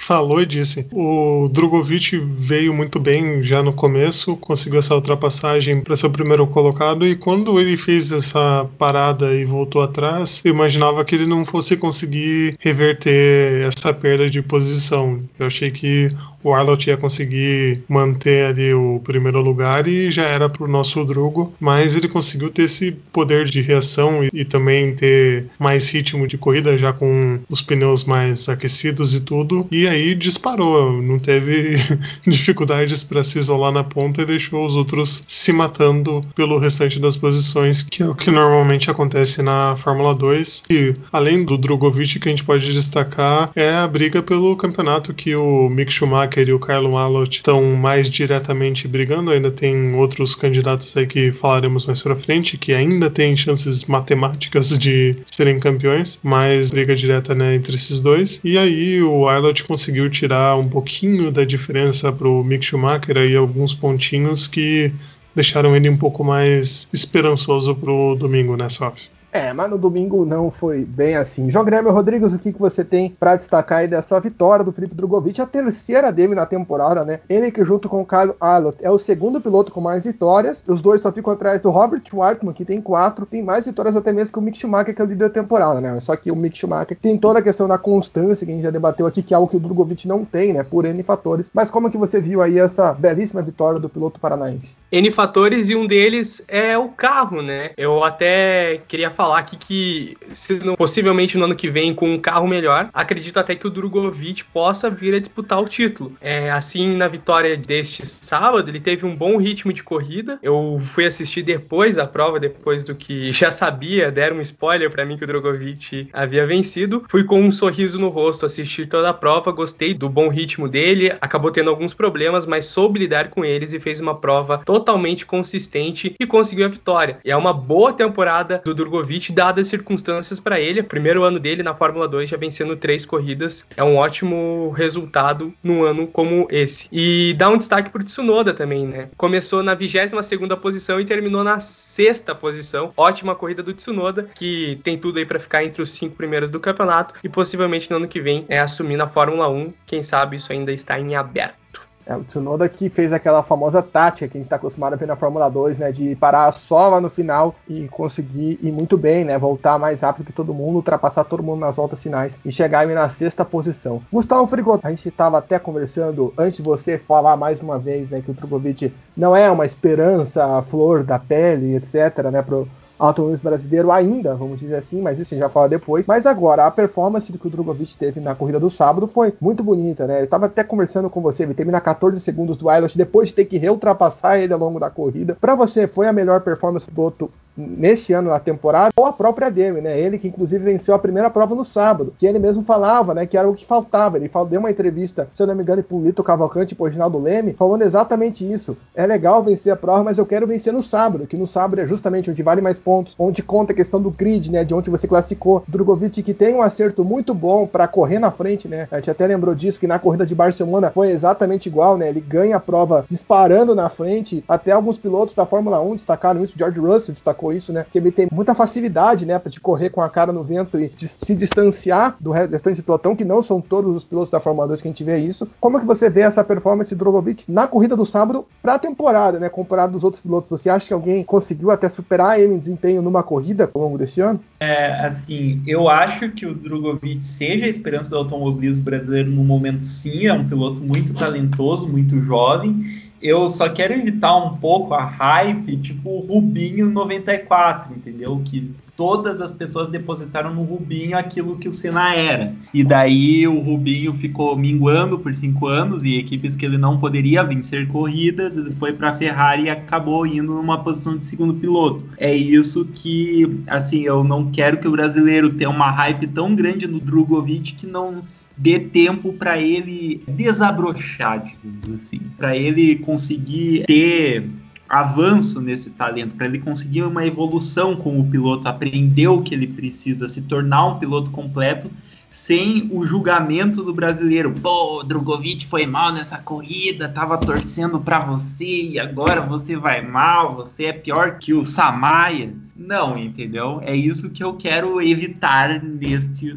falou e disse. O Drogovic veio muito bem já no começo, conseguiu essa ultrapassagem para ser o primeiro colocado e quando ele fez essa parada e voltou atrás, eu imaginava que ele não fosse conseguir reverter essa perda de posição. Eu achei que o Arlott ia conseguir manter ali o primeiro lugar e já era pro nosso Drugo, mas ele conseguiu ter esse poder de reação e, e também ter mais ritmo de corrida já com os pneus mais aquecidos e tudo, e aí disparou, não teve dificuldades para se isolar na ponta e deixou os outros se matando pelo restante das posições, que é o que normalmente acontece na Fórmula 2. E além do Drogovic, que a gente pode destacar é a briga pelo campeonato que o Mick Schumacher Schumacher e o Carlo Malot estão mais diretamente brigando. Ainda tem outros candidatos aí que falaremos mais pra frente, que ainda tem chances matemáticas de serem campeões, mas briga direta né, entre esses dois. E aí o Aylot conseguiu tirar um pouquinho da diferença pro Mick Schumacher e alguns pontinhos que deixaram ele um pouco mais esperançoso pro domingo, né, Sof? É, mas no domingo não foi bem assim. João Grêmio Rodrigues, o que, que você tem para destacar aí dessa vitória do Felipe Drogovic, a terceira dele na temporada, né? Ele que junto com o Kyle Arlott é o segundo piloto com mais vitórias. Os dois só ficam atrás do Robert Schwartzman, que tem quatro, tem mais vitórias até mesmo que o Mick Schumacher, que é o líder da temporada, né? Só que o Mick Schumacher tem toda a questão da constância que a gente já debateu aqui, que é algo que o Drogovic não tem, né? Por N fatores. Mas como que você viu aí essa belíssima vitória do piloto paranaense? N fatores e um deles é o carro, né? Eu até queria falar aqui que, se não, possivelmente no ano que vem, com um carro melhor, acredito até que o Drogovic possa vir a disputar o título. É, assim, na vitória deste sábado, ele teve um bom ritmo de corrida. Eu fui assistir depois a prova, depois do que já sabia, deram um spoiler para mim que o Drogovic havia vencido. Fui com um sorriso no rosto assistir toda a prova, gostei do bom ritmo dele, acabou tendo alguns problemas, mas soube lidar com eles e fez uma prova totalmente consistente e conseguiu a vitória. E é uma boa temporada do Drogovic dadas as circunstâncias para ele. Primeiro ano dele na Fórmula 2, já vencendo três corridas, é um ótimo resultado num ano como esse. E dá um destaque pro Tsunoda também, né? Começou na 22 segunda posição e terminou na sexta posição. Ótima corrida do Tsunoda, que tem tudo aí para ficar entre os cinco primeiros do campeonato e possivelmente no ano que vem é assumir na Fórmula 1. Quem sabe isso ainda está em aberto. É, o Tsunoda que fez aquela famosa tática que a gente está acostumado a ver na Fórmula 2, né? De parar só lá no final e conseguir ir muito bem, né? Voltar mais rápido que todo mundo, ultrapassar todo mundo nas voltas finais e chegar aí na sexta posição. Gustavo Frigoto, a gente estava até conversando antes de você falar mais uma vez, né? Que o Drogovic não é uma esperança, a flor da pele, etc, né? Pro, automobilismo brasileiro ainda, vamos dizer assim, mas isso a gente já fala depois. Mas agora, a performance que o Drogovic teve na corrida do sábado foi muito bonita, né? Eu tava até conversando com você, ele termina 14 segundos do Eilert depois de ter que reultrapassar ele ao longo da corrida. Para você, foi a melhor performance do piloto neste ano na temporada, ou a própria Demi, né? Ele que inclusive venceu a primeira prova no sábado, que ele mesmo falava, né, que era o que faltava. Ele falou, deu uma entrevista, se eu não me engano, pro Lito Cavalcante pro Reginaldo Leme, falando exatamente isso. É legal vencer a prova, mas eu quero vencer no sábado, que no sábado é justamente onde vale mais pontos, onde conta a questão do grid, né, de onde você classificou. Drogovic que tem um acerto muito bom para correr na frente, né? A gente até lembrou disso que na corrida de Barcelona foi exatamente igual, né? Ele ganha a prova disparando na frente. Até alguns pilotos da Fórmula 1 destacaram isso, George Russell destacou isso, né? Que ele tem muita facilidade, né, de correr com a cara no vento e de se distanciar do restante do pelotão, que não são todos os pilotos da Fórmula 2 que a gente vê isso. Como é que você vê essa performance do Drogovic na corrida do sábado para a temporada, né, comparado dos outros pilotos? Você acha que alguém conseguiu até superar ele em desempenho numa corrida ao longo desse ano? É, assim, eu acho que o Drogovic seja a esperança do automobilismo brasileiro no momento sim, é um piloto muito talentoso, muito jovem eu só quero evitar um pouco a hype, tipo o Rubinho 94, entendeu? Que todas as pessoas depositaram no Rubinho aquilo que o Senna era. E daí o Rubinho ficou minguando por cinco anos e equipes que ele não poderia vencer corridas, ele foi para a Ferrari e acabou indo numa posição de segundo piloto. É isso que, assim, eu não quero que o brasileiro tenha uma hype tão grande no Drogovic que não dê tempo para ele desabrochar, digamos assim, para ele conseguir ter avanço nesse talento, para ele conseguir uma evolução como piloto, aprender o que ele precisa, se tornar um piloto completo sem o julgamento do brasileiro. Pô, Drogovic foi mal nessa corrida, tava torcendo para você e agora você vai mal, você é pior que o Samaia. Não, entendeu? É isso que eu quero evitar neste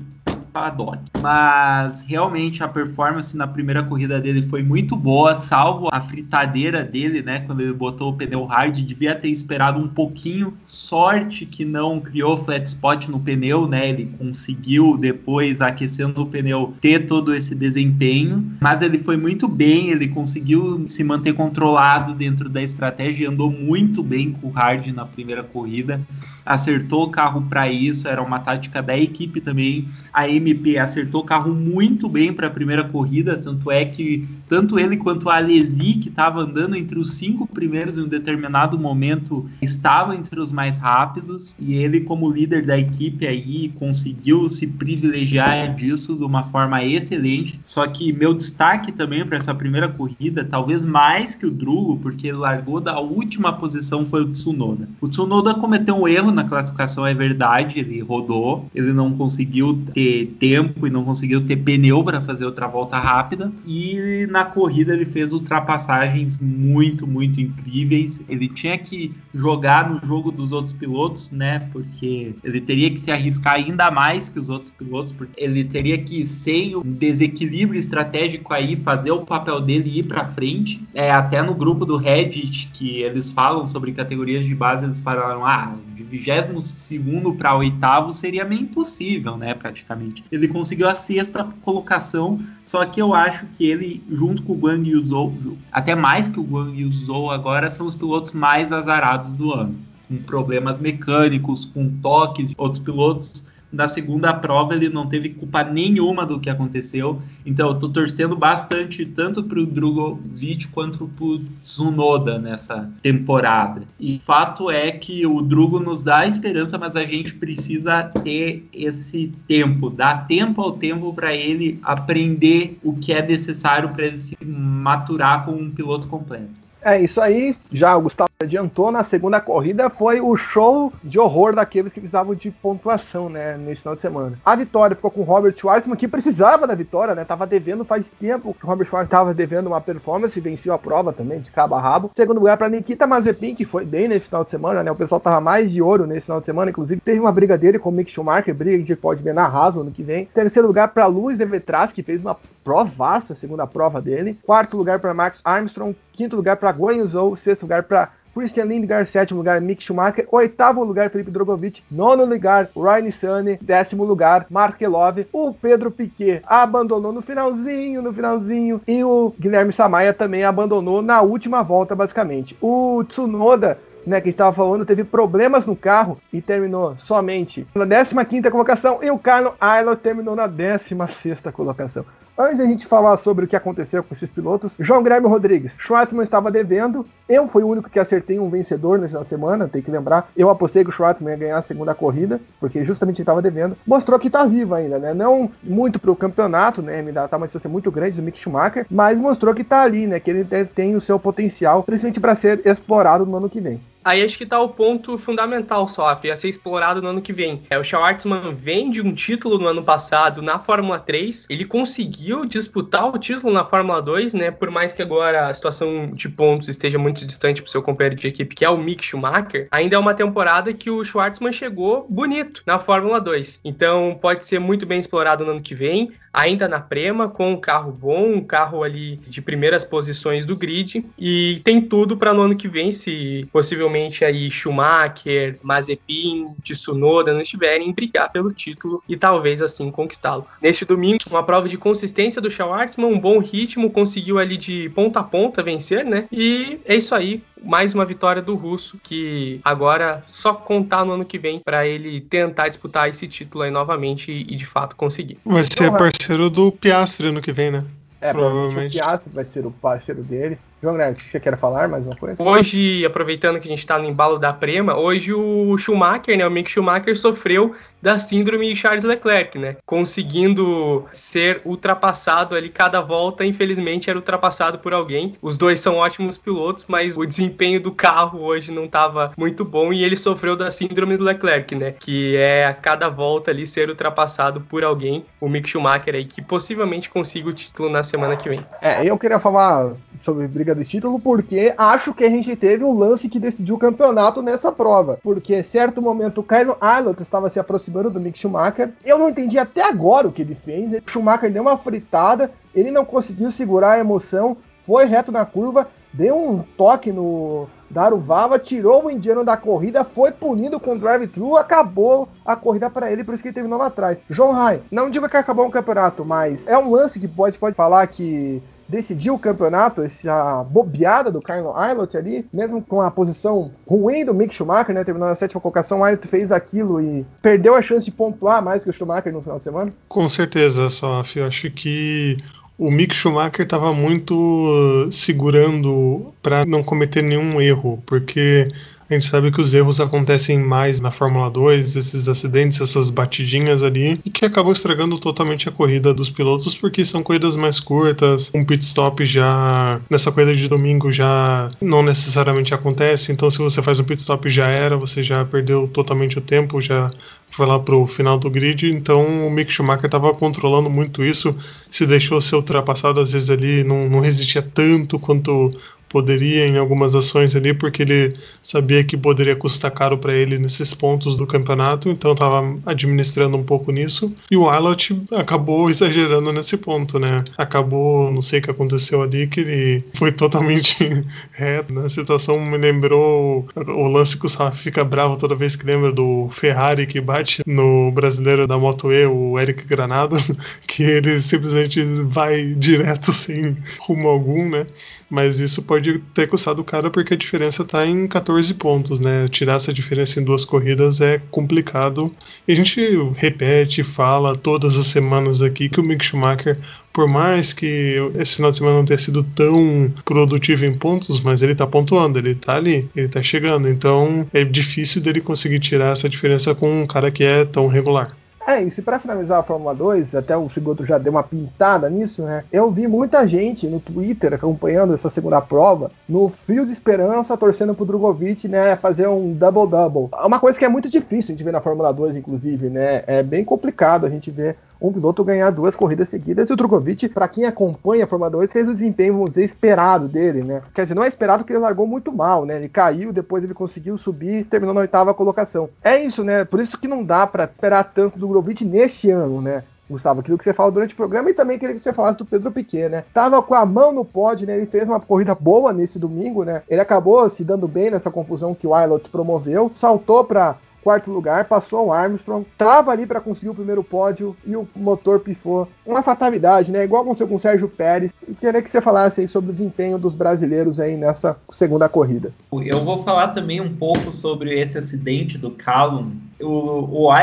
paddock. Mas realmente a performance na primeira corrida dele foi muito boa, salvo a fritadeira dele, né? Quando ele botou o pneu hard, devia ter esperado um pouquinho. Sorte que não criou flat spot no pneu, né? Ele conseguiu depois, aquecendo o pneu, ter todo esse desempenho. Mas ele foi muito bem, ele conseguiu se manter controlado dentro da estratégia e andou muito bem com o hard na primeira corrida. Acertou o carro para isso, era uma tática da equipe também. A MP acertou o carro muito bem para a primeira corrida, tanto é que tanto ele quanto a Alesi, que estava andando entre os cinco primeiros em um determinado momento, estava entre os mais rápidos, e ele, como líder da equipe aí, conseguiu se privilegiar disso de uma forma excelente. Só que meu destaque também para essa primeira corrida, talvez mais que o Drugo, porque ele largou da última posição, foi o Tsunoda. O Tsunoda cometeu um erro na classificação, é verdade, ele rodou, ele não conseguiu ter tempo e não conseguiu ter pneu para fazer outra volta rápida. E na corrida ele fez ultrapassagens muito, muito incríveis. Ele tinha que jogar no jogo dos outros pilotos, né? Porque ele teria que se arriscar ainda mais que os outros pilotos, porque ele teria que, sem um desequilíbrio estratégico aí, fazer o papel dele ir para frente. É, até no grupo do Reddit, que eles falam sobre categorias de base, eles falaram: ah, de 22 para oitavo seria meio impossível, né? Praticamente. Ele conseguiu a sexta colocação, só que eu acho que ele, junto com o Guang Yuzhou, até mais que o Guang Yuzhou agora, são os pilotos mais azarados do ano. Com problemas mecânicos, com toques, outros pilotos na segunda prova ele não teve culpa nenhuma do que aconteceu. Então eu tô torcendo bastante tanto pro Drogovic quanto pro Tsunoda nessa temporada. E fato é que o Drugo nos dá esperança, mas a gente precisa ter esse tempo, dar tempo ao tempo para ele aprender o que é necessário para ele se maturar como um piloto completo. É isso aí, já o Gustavo adiantou, na segunda corrida foi o show de horror daqueles que precisavam de pontuação, né, nesse final de semana. A vitória ficou com o Robert Schwartzman, que precisava da vitória, né, tava devendo faz tempo que o Robert Schwartzman tava devendo uma performance, venceu a prova também, de cabo a rabo. Segundo lugar para Nikita Mazepin, que foi bem nesse final de semana, né, o pessoal tava mais de ouro nesse final de semana, inclusive teve uma briga dele com o Mick Schumacher, briga que a gente pode ver na Haas no que vem. Terceiro lugar para Luiz de Vetras, que fez uma provaça, a segunda prova dele. Quarto lugar para Max Armstrong, quinto lugar para Guan Zhou, sexto lugar para Christian Lindgaard, sétimo lugar, Mick Schumacher, oitavo lugar, Felipe Drogovic, nono lugar, Ryan Sunny, décimo lugar, Mark Love, o Pedro Piquet abandonou no finalzinho, no finalzinho, e o Guilherme Samaia também abandonou na última volta, basicamente. O Tsunoda né, que estava falando, teve problemas no carro e terminou somente na 15 colocação e o Carlos Aylot terminou na 16 colocação. Antes da gente falar sobre o que aconteceu com esses pilotos, João Guilherme Rodrigues, Schwartzman estava devendo. Eu fui o único que acertei um vencedor nesse final de semana, tem que lembrar. Eu apostei que o Schwartzman ia ganhar a segunda corrida, porque justamente ele estava devendo. Mostrou que está vivo ainda, né? Não muito para o campeonato, né? Me dá tá uma distância muito grande do Mick Schumacher, mas mostrou que está ali, né? Que ele tem o seu potencial, principalmente para ser explorado no ano que vem. Aí acho que tá o ponto fundamental só, a ser explorado no ano que vem. É, o Schwartzman vem de um título no ano passado na Fórmula 3, ele conseguiu disputar o título na Fórmula 2, né? Por mais que agora a situação de pontos esteja muito distante pro seu companheiro de equipe, que é o Mick Schumacher, ainda é uma temporada que o Schwartzman chegou bonito na Fórmula 2. Então pode ser muito bem explorado no ano que vem ainda na Prema, com um carro bom, um carro ali de primeiras posições do grid, e tem tudo para no ano que vem, se possivelmente aí Schumacher, Mazepin, Tsunoda não estiverem, brigar pelo título e talvez assim conquistá-lo. Neste domingo, uma prova de consistência do Schwartzman, um bom ritmo, conseguiu ali de ponta a ponta vencer, né? E é isso aí, mais uma vitória do russo que agora só contar no ano que vem para ele tentar disputar esse título aí novamente e, e de fato conseguir. Vai ser então, parceiro do Piastri ano que vem, né? É, provavelmente. O Piastri vai ser o parceiro dele. João Grande, você quer falar mais uma coisa? Hoje, aproveitando que a gente está no embalo da Prema, hoje o Schumacher, né, o Mick Schumacher sofreu da síndrome de Charles Leclerc, né? Conseguindo ser ultrapassado ali cada volta, infelizmente era ultrapassado por alguém. Os dois são ótimos pilotos, mas o desempenho do carro hoje não estava muito bom e ele sofreu da síndrome do Leclerc, né? Que é a cada volta ali ser ultrapassado por alguém. O Mick Schumacher aí que possivelmente consiga o título na semana que vem. É, eu queria falar sobre briga do título porque acho que a gente teve um lance que decidiu o campeonato nessa prova. Porque em certo momento o Kyle Aylott estava se aproximando do Mick Schumacher. Eu não entendi até agora o que ele fez. O Schumacher deu uma fritada, ele não conseguiu segurar a emoção, foi reto na curva, deu um toque no Daruvava, tirou o indiano da corrida, foi punido com drive-thru, acabou a corrida para ele, por isso que ele terminou lá atrás. João Rai, não diga que acabou um campeonato, mas é um lance que pode, pode falar que decidiu o campeonato, essa bobeada do Kyle Aylott ali, mesmo com a posição ruim do Mick Schumacher, né, terminou na sétima colocação, o Aylott fez aquilo e perdeu a chance de pontuar mais que o Schumacher no final de semana? Com certeza, Saf, eu acho que o Mick Schumacher estava muito segurando para não cometer nenhum erro, porque a gente sabe que os erros acontecem mais na Fórmula 2, esses acidentes, essas batidinhas ali, e que acabam estragando totalmente a corrida dos pilotos, porque são corridas mais curtas, um pit stop já nessa corrida de domingo já não necessariamente acontece, então se você faz um pit stop já era, você já perdeu totalmente o tempo, já foi lá pro final do grid, então o Mick Schumacher estava controlando muito isso, se deixou ser ultrapassado às vezes ali, não, não resistia tanto quanto poderia em algumas ações ali, porque ele sabia que poderia custar caro para ele nesses pontos do campeonato, então estava administrando um pouco nisso. E o Ailot acabou exagerando nesse ponto, né? Acabou, não sei o que aconteceu ali, que ele foi totalmente reto. Na situação me lembrou o lance que o Saf fica bravo toda vez que lembra do Ferrari que bate no brasileiro da Moto E, o Eric Granado, que ele simplesmente vai direto sem rumo algum, né? Mas isso pode ter custado o cara porque a diferença está em 14 pontos, né? Tirar essa diferença em duas corridas é complicado. E a gente repete, fala todas as semanas aqui que o Mick Schumacher, por mais que esse final de semana não tenha sido tão produtivo em pontos, mas ele está pontuando, ele está ali, ele está chegando. Então é difícil dele conseguir tirar essa diferença com um cara que é tão regular. É, e se para finalizar a Fórmula 2, até o Chigoto já deu uma pintada nisso, né? Eu vi muita gente no Twitter acompanhando essa segunda prova, no fio de esperança, torcendo pro Drogovic, né, fazer um double-double. É uma coisa que é muito difícil a gente ver na Fórmula 2, inclusive, né? É bem complicado a gente ver um piloto ganhar duas corridas seguidas. E o Drogovic, para quem acompanha a Fórmula 2, fez o desempenho, vamos dizer, esperado dele, né? Quer dizer, não é esperado porque ele largou muito mal, né? Ele caiu, depois ele conseguiu subir terminou na oitava colocação. É isso, né? Por isso que não dá para esperar tanto do Drogovic neste ano, né? Gustavo, aquilo que você falou durante o programa e também queria que você falasse do Pedro Piquet, né? Tava com a mão no pódio, né? Ele fez uma corrida boa nesse domingo, né? Ele acabou se dando bem nessa confusão que o Ilot promoveu, saltou para quarto lugar, passou o Armstrong, tava ali para conseguir o primeiro pódio e o motor pifou. Uma fatalidade, né? Igual aconteceu com o Sérgio Pérez. E queria que você falasse aí sobre o desempenho dos brasileiros aí nessa segunda corrida. Eu vou falar também um pouco sobre esse acidente do Callum. O, o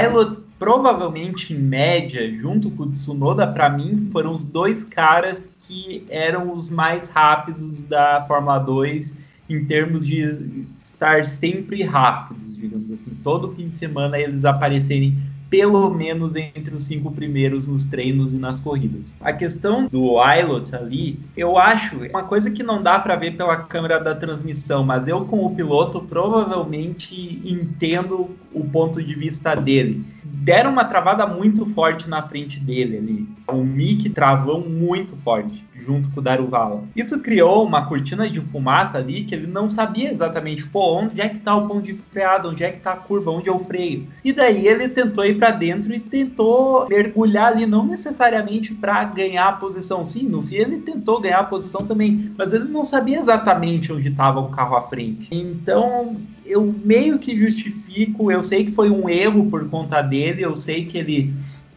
provavelmente em média, junto com o Tsunoda, para mim, foram os dois caras que eram os mais rápidos da Fórmula 2 em termos de estar sempre rápidos digamos assim, todo fim de semana eles aparecerem pelo menos entre os cinco primeiros nos treinos e nas corridas. A questão do Ilot ali, eu acho uma coisa que não dá para ver pela câmera da transmissão, mas eu como piloto provavelmente entendo o ponto de vista dele deram uma travada muito forte na frente dele ali. O Mick travou muito forte junto com o Daruvala. Isso criou uma cortina de fumaça ali que ele não sabia exatamente, pô, onde é que tá o ponto de freada, onde é que tá a curva, onde é o freio. E daí ele tentou ir para dentro e tentou mergulhar ali, não necessariamente para ganhar a posição. Sim, no fim ele tentou ganhar a posição também, mas ele não sabia exatamente onde estava o carro à frente. Então, eu meio que justifico, eu sei que foi um erro por conta dele, eu sei que ele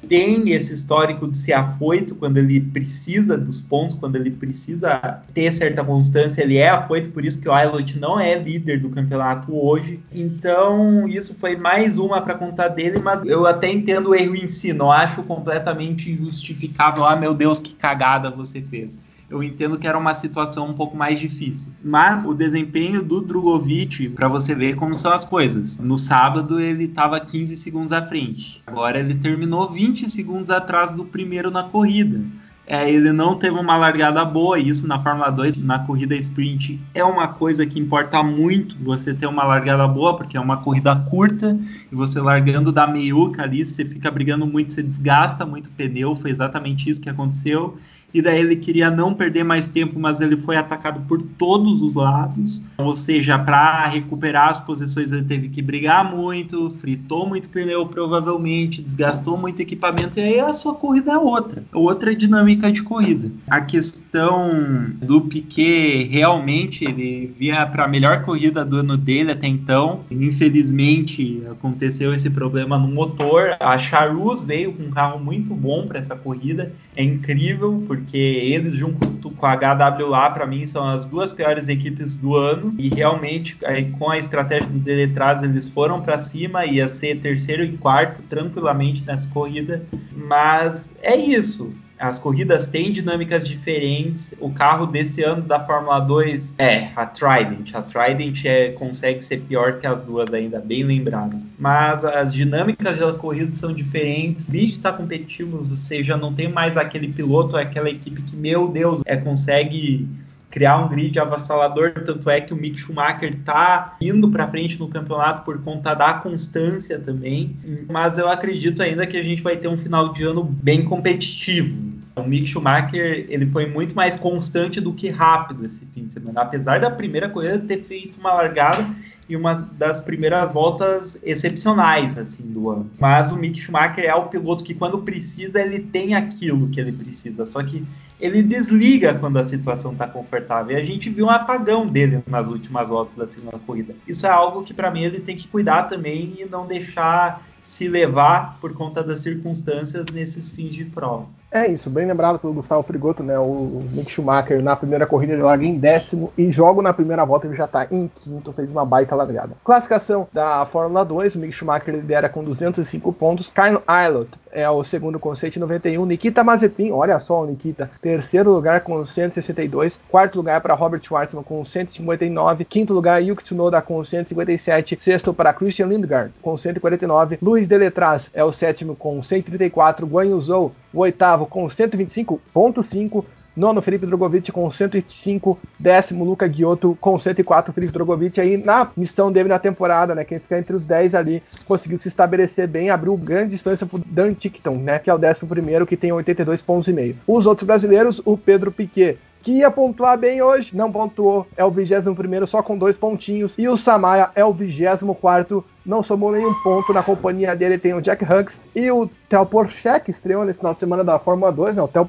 tem esse histórico de ser afoito quando ele precisa dos pontos, quando ele precisa ter certa constância, ele é afoito, por isso que o Ailot não é líder do campeonato hoje. Então, isso foi mais uma para contar dele, mas eu até entendo o erro em si, não acho completamente injustificável. Ah, meu Deus, que cagada você fez eu entendo que era uma situação um pouco mais difícil. Mas o desempenho do Drogovic, para você ver como são as coisas. No sábado ele estava 15 segundos à frente. Agora ele terminou 20 segundos atrás do primeiro na corrida. É, ele não teve uma largada boa, isso na Fórmula 2, na corrida sprint, é uma coisa que importa muito você ter uma largada boa, porque é uma corrida curta, e você largando da meiuca ali, você fica brigando muito, você desgasta muito pneu, foi exatamente isso que aconteceu e daí ele queria não perder mais tempo, mas ele foi atacado por todos os lados. Ou seja, para recuperar as posições ele teve que brigar muito, fritou muito pneu provavelmente, desgastou muito equipamento e aí a sua corrida é outra, outra dinâmica de corrida. A questão do Piquet realmente ele via para a melhor corrida do ano dele até então. Infelizmente aconteceu esse problema no motor. A Charus veio com um carro muito bom para essa corrida, é incrível porque porque eles, junto com a HWA, para mim, são as duas piores equipes do ano. E realmente, com a estratégia dos deletrados, eles foram para cima, ia ser terceiro e quarto tranquilamente nessa corrida. Mas é isso As corridas têm dinâmicas diferentes. O carro desse ano da Fórmula 2 é a Trident. A Trident é, consegue ser pior que as duas ainda, bem lembrado. Mas as dinâmicas da corrida são diferentes. O está competitivo, você já não tem mais aquele piloto, aquela equipe que, meu Deus, é, consegue criar um grid avassalador, tanto é que o Mick Schumacher está indo para frente no campeonato por conta da constância também, mas eu acredito ainda que a gente vai ter um final de ano bem competitivo. O Mick Schumacher ele foi muito mais constante do que rápido esse fim de semana, apesar da primeira corrida ter feito uma largada e uma das primeiras voltas excepcionais assim do ano. Mas o Mick Schumacher é o piloto que quando precisa ele tem aquilo que ele precisa, só que ele desliga quando a situação está confortável. E a gente viu um apagão dele nas últimas voltas da segunda corrida. Isso é algo que para mim ele tem que cuidar também e não deixar se levar por conta das circunstâncias nesses fins de prova. É isso, bem lembrado pelo Gustavo Frigoto, né? O Mick Schumacher na primeira corrida ele larga em décimo e joga na primeira volta ele já está em quinto, fez uma baita largada. Classificação da Fórmula 2, o Mick Schumacher lidera com 205 pontos, Kyle Aylott é o segundo com 191, Nikita Mazepin, olha só o Nikita, terceiro lugar com 162, quarto lugar para Robert Schwartzman com 159, quinto lugar Yuki Tsunoda com 157, sexto para Christian Lindgaard com 149, Luiz Deletraz é o sétimo com 134, Guan Yu Zhou o oitavo com 125,5. Nono, Felipe Drogovic com 105. Décimo, Luca Giotto com 104. Felipe Drogovic aí na missão dele na temporada, né? Quem fica entre os 10 ali conseguiu se estabelecer bem, abriu grande distância pro Dan Tickton, né? Que é o décimo primeiro, que tem 82 pontos e meio. Os outros brasileiros, o Pedro Piquet que ia pontuar bem hoje, não pontuou, é o 21 primeiro só com dois pontinhos, e o Samaya é o 24 quarto não somou nenhum ponto. Na companhia dele tem o Jack Huggs e o Theo Porcher, que estreou nesse final de semana da Fórmula 2, né? O Theo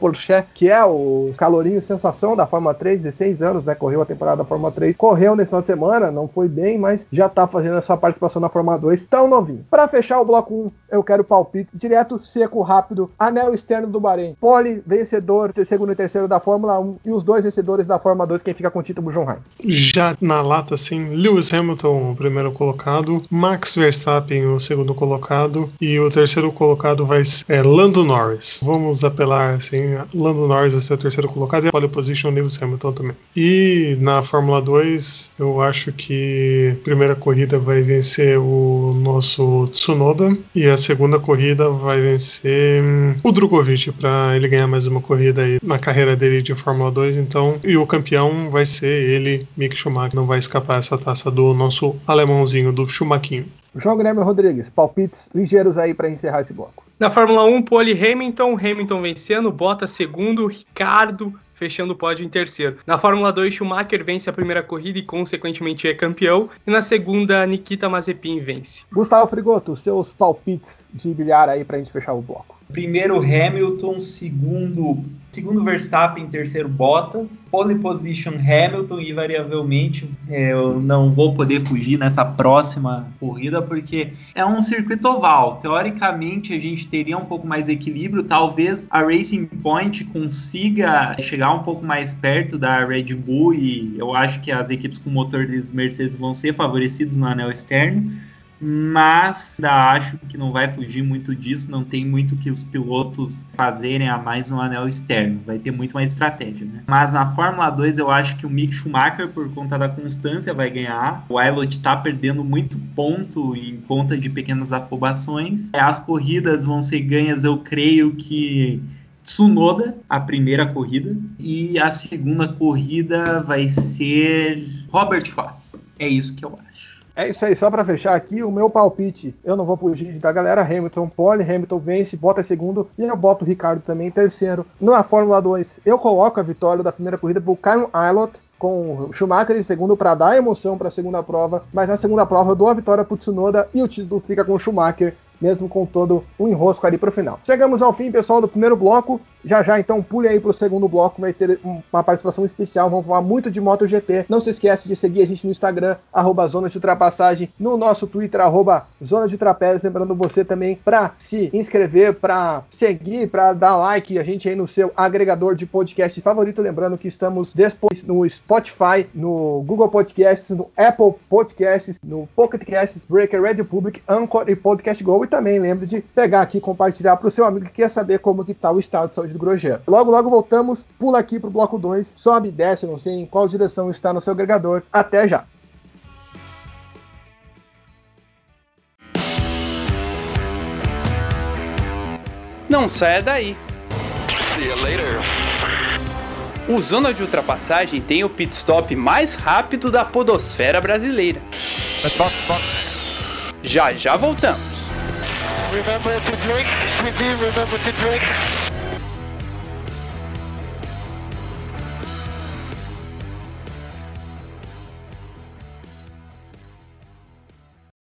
que é o calorinho sensação da Fórmula 3, 16 anos, né? Correu a temporada da Fórmula 3. Correu nesse final de semana, não foi bem, mas já tá fazendo a sua participação na Fórmula 2 tão novinho. Para fechar o bloco 1, eu quero palpite direto, seco, rápido. Anel externo do Bahrein. Pole, vencedor, segundo e terceiro da Fórmula 1. E os dois vencedores da Fórmula 2, quem fica com o título, Rain. Já na lata, assim, Lewis Hamilton, o primeiro colocado. Max Verstappen, o segundo colocado. E o terceiro colocado vai ser é, Lando Norris. Vamos apelar, assim, Lando Norris vai ser o terceiro colocado e a pole position Lewis Hamilton também. E na Fórmula 2, eu acho que a primeira corrida vai vencer o nosso Tsunoda e a segunda corrida vai vencer hum, o Drogovic para ele ganhar mais uma corrida aí na carreira dele de Fórmula 2. Então, e o campeão vai ser ele, Mick Schumacher. Não vai escapar essa taça do nosso alemãozinho, do Schumaquinho. João Guilherme Rodrigues, palpites ligeiros aí para encerrar esse bloco. Na Fórmula 1, Pole Hamilton, Hamilton vencendo, Bottas segundo, Ricardo fechando o pódio em terceiro. Na Fórmula 2, Schumacher vence a primeira corrida e, consequentemente, é campeão. E na segunda, Nikita Mazepin vence. Gustavo Frigoto, seus palpites de bilhar aí pra gente fechar o bloco. Primeiro Hamilton, segundo segundo Verstappen, terceiro Bottas, pole position Hamilton e variavelmente é, eu não vou poder fugir nessa próxima corrida porque é um circuito oval. Teoricamente a gente teria um pouco mais de equilíbrio, talvez a Racing Point consiga chegar um pouco mais perto da Red Bull e eu acho que as equipes com motor de Mercedes vão ser favorecidos no anel externo mas ainda acho que não vai fugir muito disso, não tem muito que os pilotos fazerem a mais no anel externo, vai ter muito mais estratégia, né? Mas na Fórmula 2 eu acho que o Mick Schumacher, por conta da constância, vai ganhar. O Aylot tá perdendo muito ponto em conta de pequenas afobações. As corridas vão ser ganhas, eu creio que Tsunoda, a primeira corrida, e a segunda corrida vai ser Robert Schwartz. É isso que eu acho. É isso aí, só para fechar aqui, o meu palpite, eu não vou fugir da galera, Hamilton pole, Hamilton vence, bota segundo, e eu boto o Ricardo também em terceiro. Na Fórmula 2, eu coloco a vitória da primeira corrida pro Kyle Aylott, com Schumacher em segundo para dar emoção para a segunda prova, mas na segunda prova eu dou a vitória pro Tsunoda e o título fica com Schumacher, mesmo com todo o enrosco ali pro final. Chegamos ao fim, pessoal, do primeiro bloco. Já já, então, pule aí pro segundo bloco, vai ter uma participação especial. Vamos falar muito de MotoGP. Não se esquece de seguir a gente no Instagram, arroba Zona de Ultrapassagem, no nosso Twitter, arroba Zona de Trapézio. Lembrando você também para se inscrever, para seguir, para dar like a gente aí no seu agregador de podcast favorito. Lembrando que estamos depois no Spotify, no Google Podcasts, no Apple Podcasts, no Pocket Casts, Breaker, Radio Public, Anchor e Podcast Go. E também lembre de pegar aqui e compartilhar para o seu amigo que quer saber como que tá o estado de saúde do Grosjean. Logo, logo voltamos, pula aqui pro bloco 2, sobe e desce, não sei em qual direção está no seu agregador. Até já! Não saia daí. See you later. O Zona de Ultrapassagem tem o pit stop mais rápido da podosfera brasileira. Já já voltamos. Remember to drink. TV, remember to drink.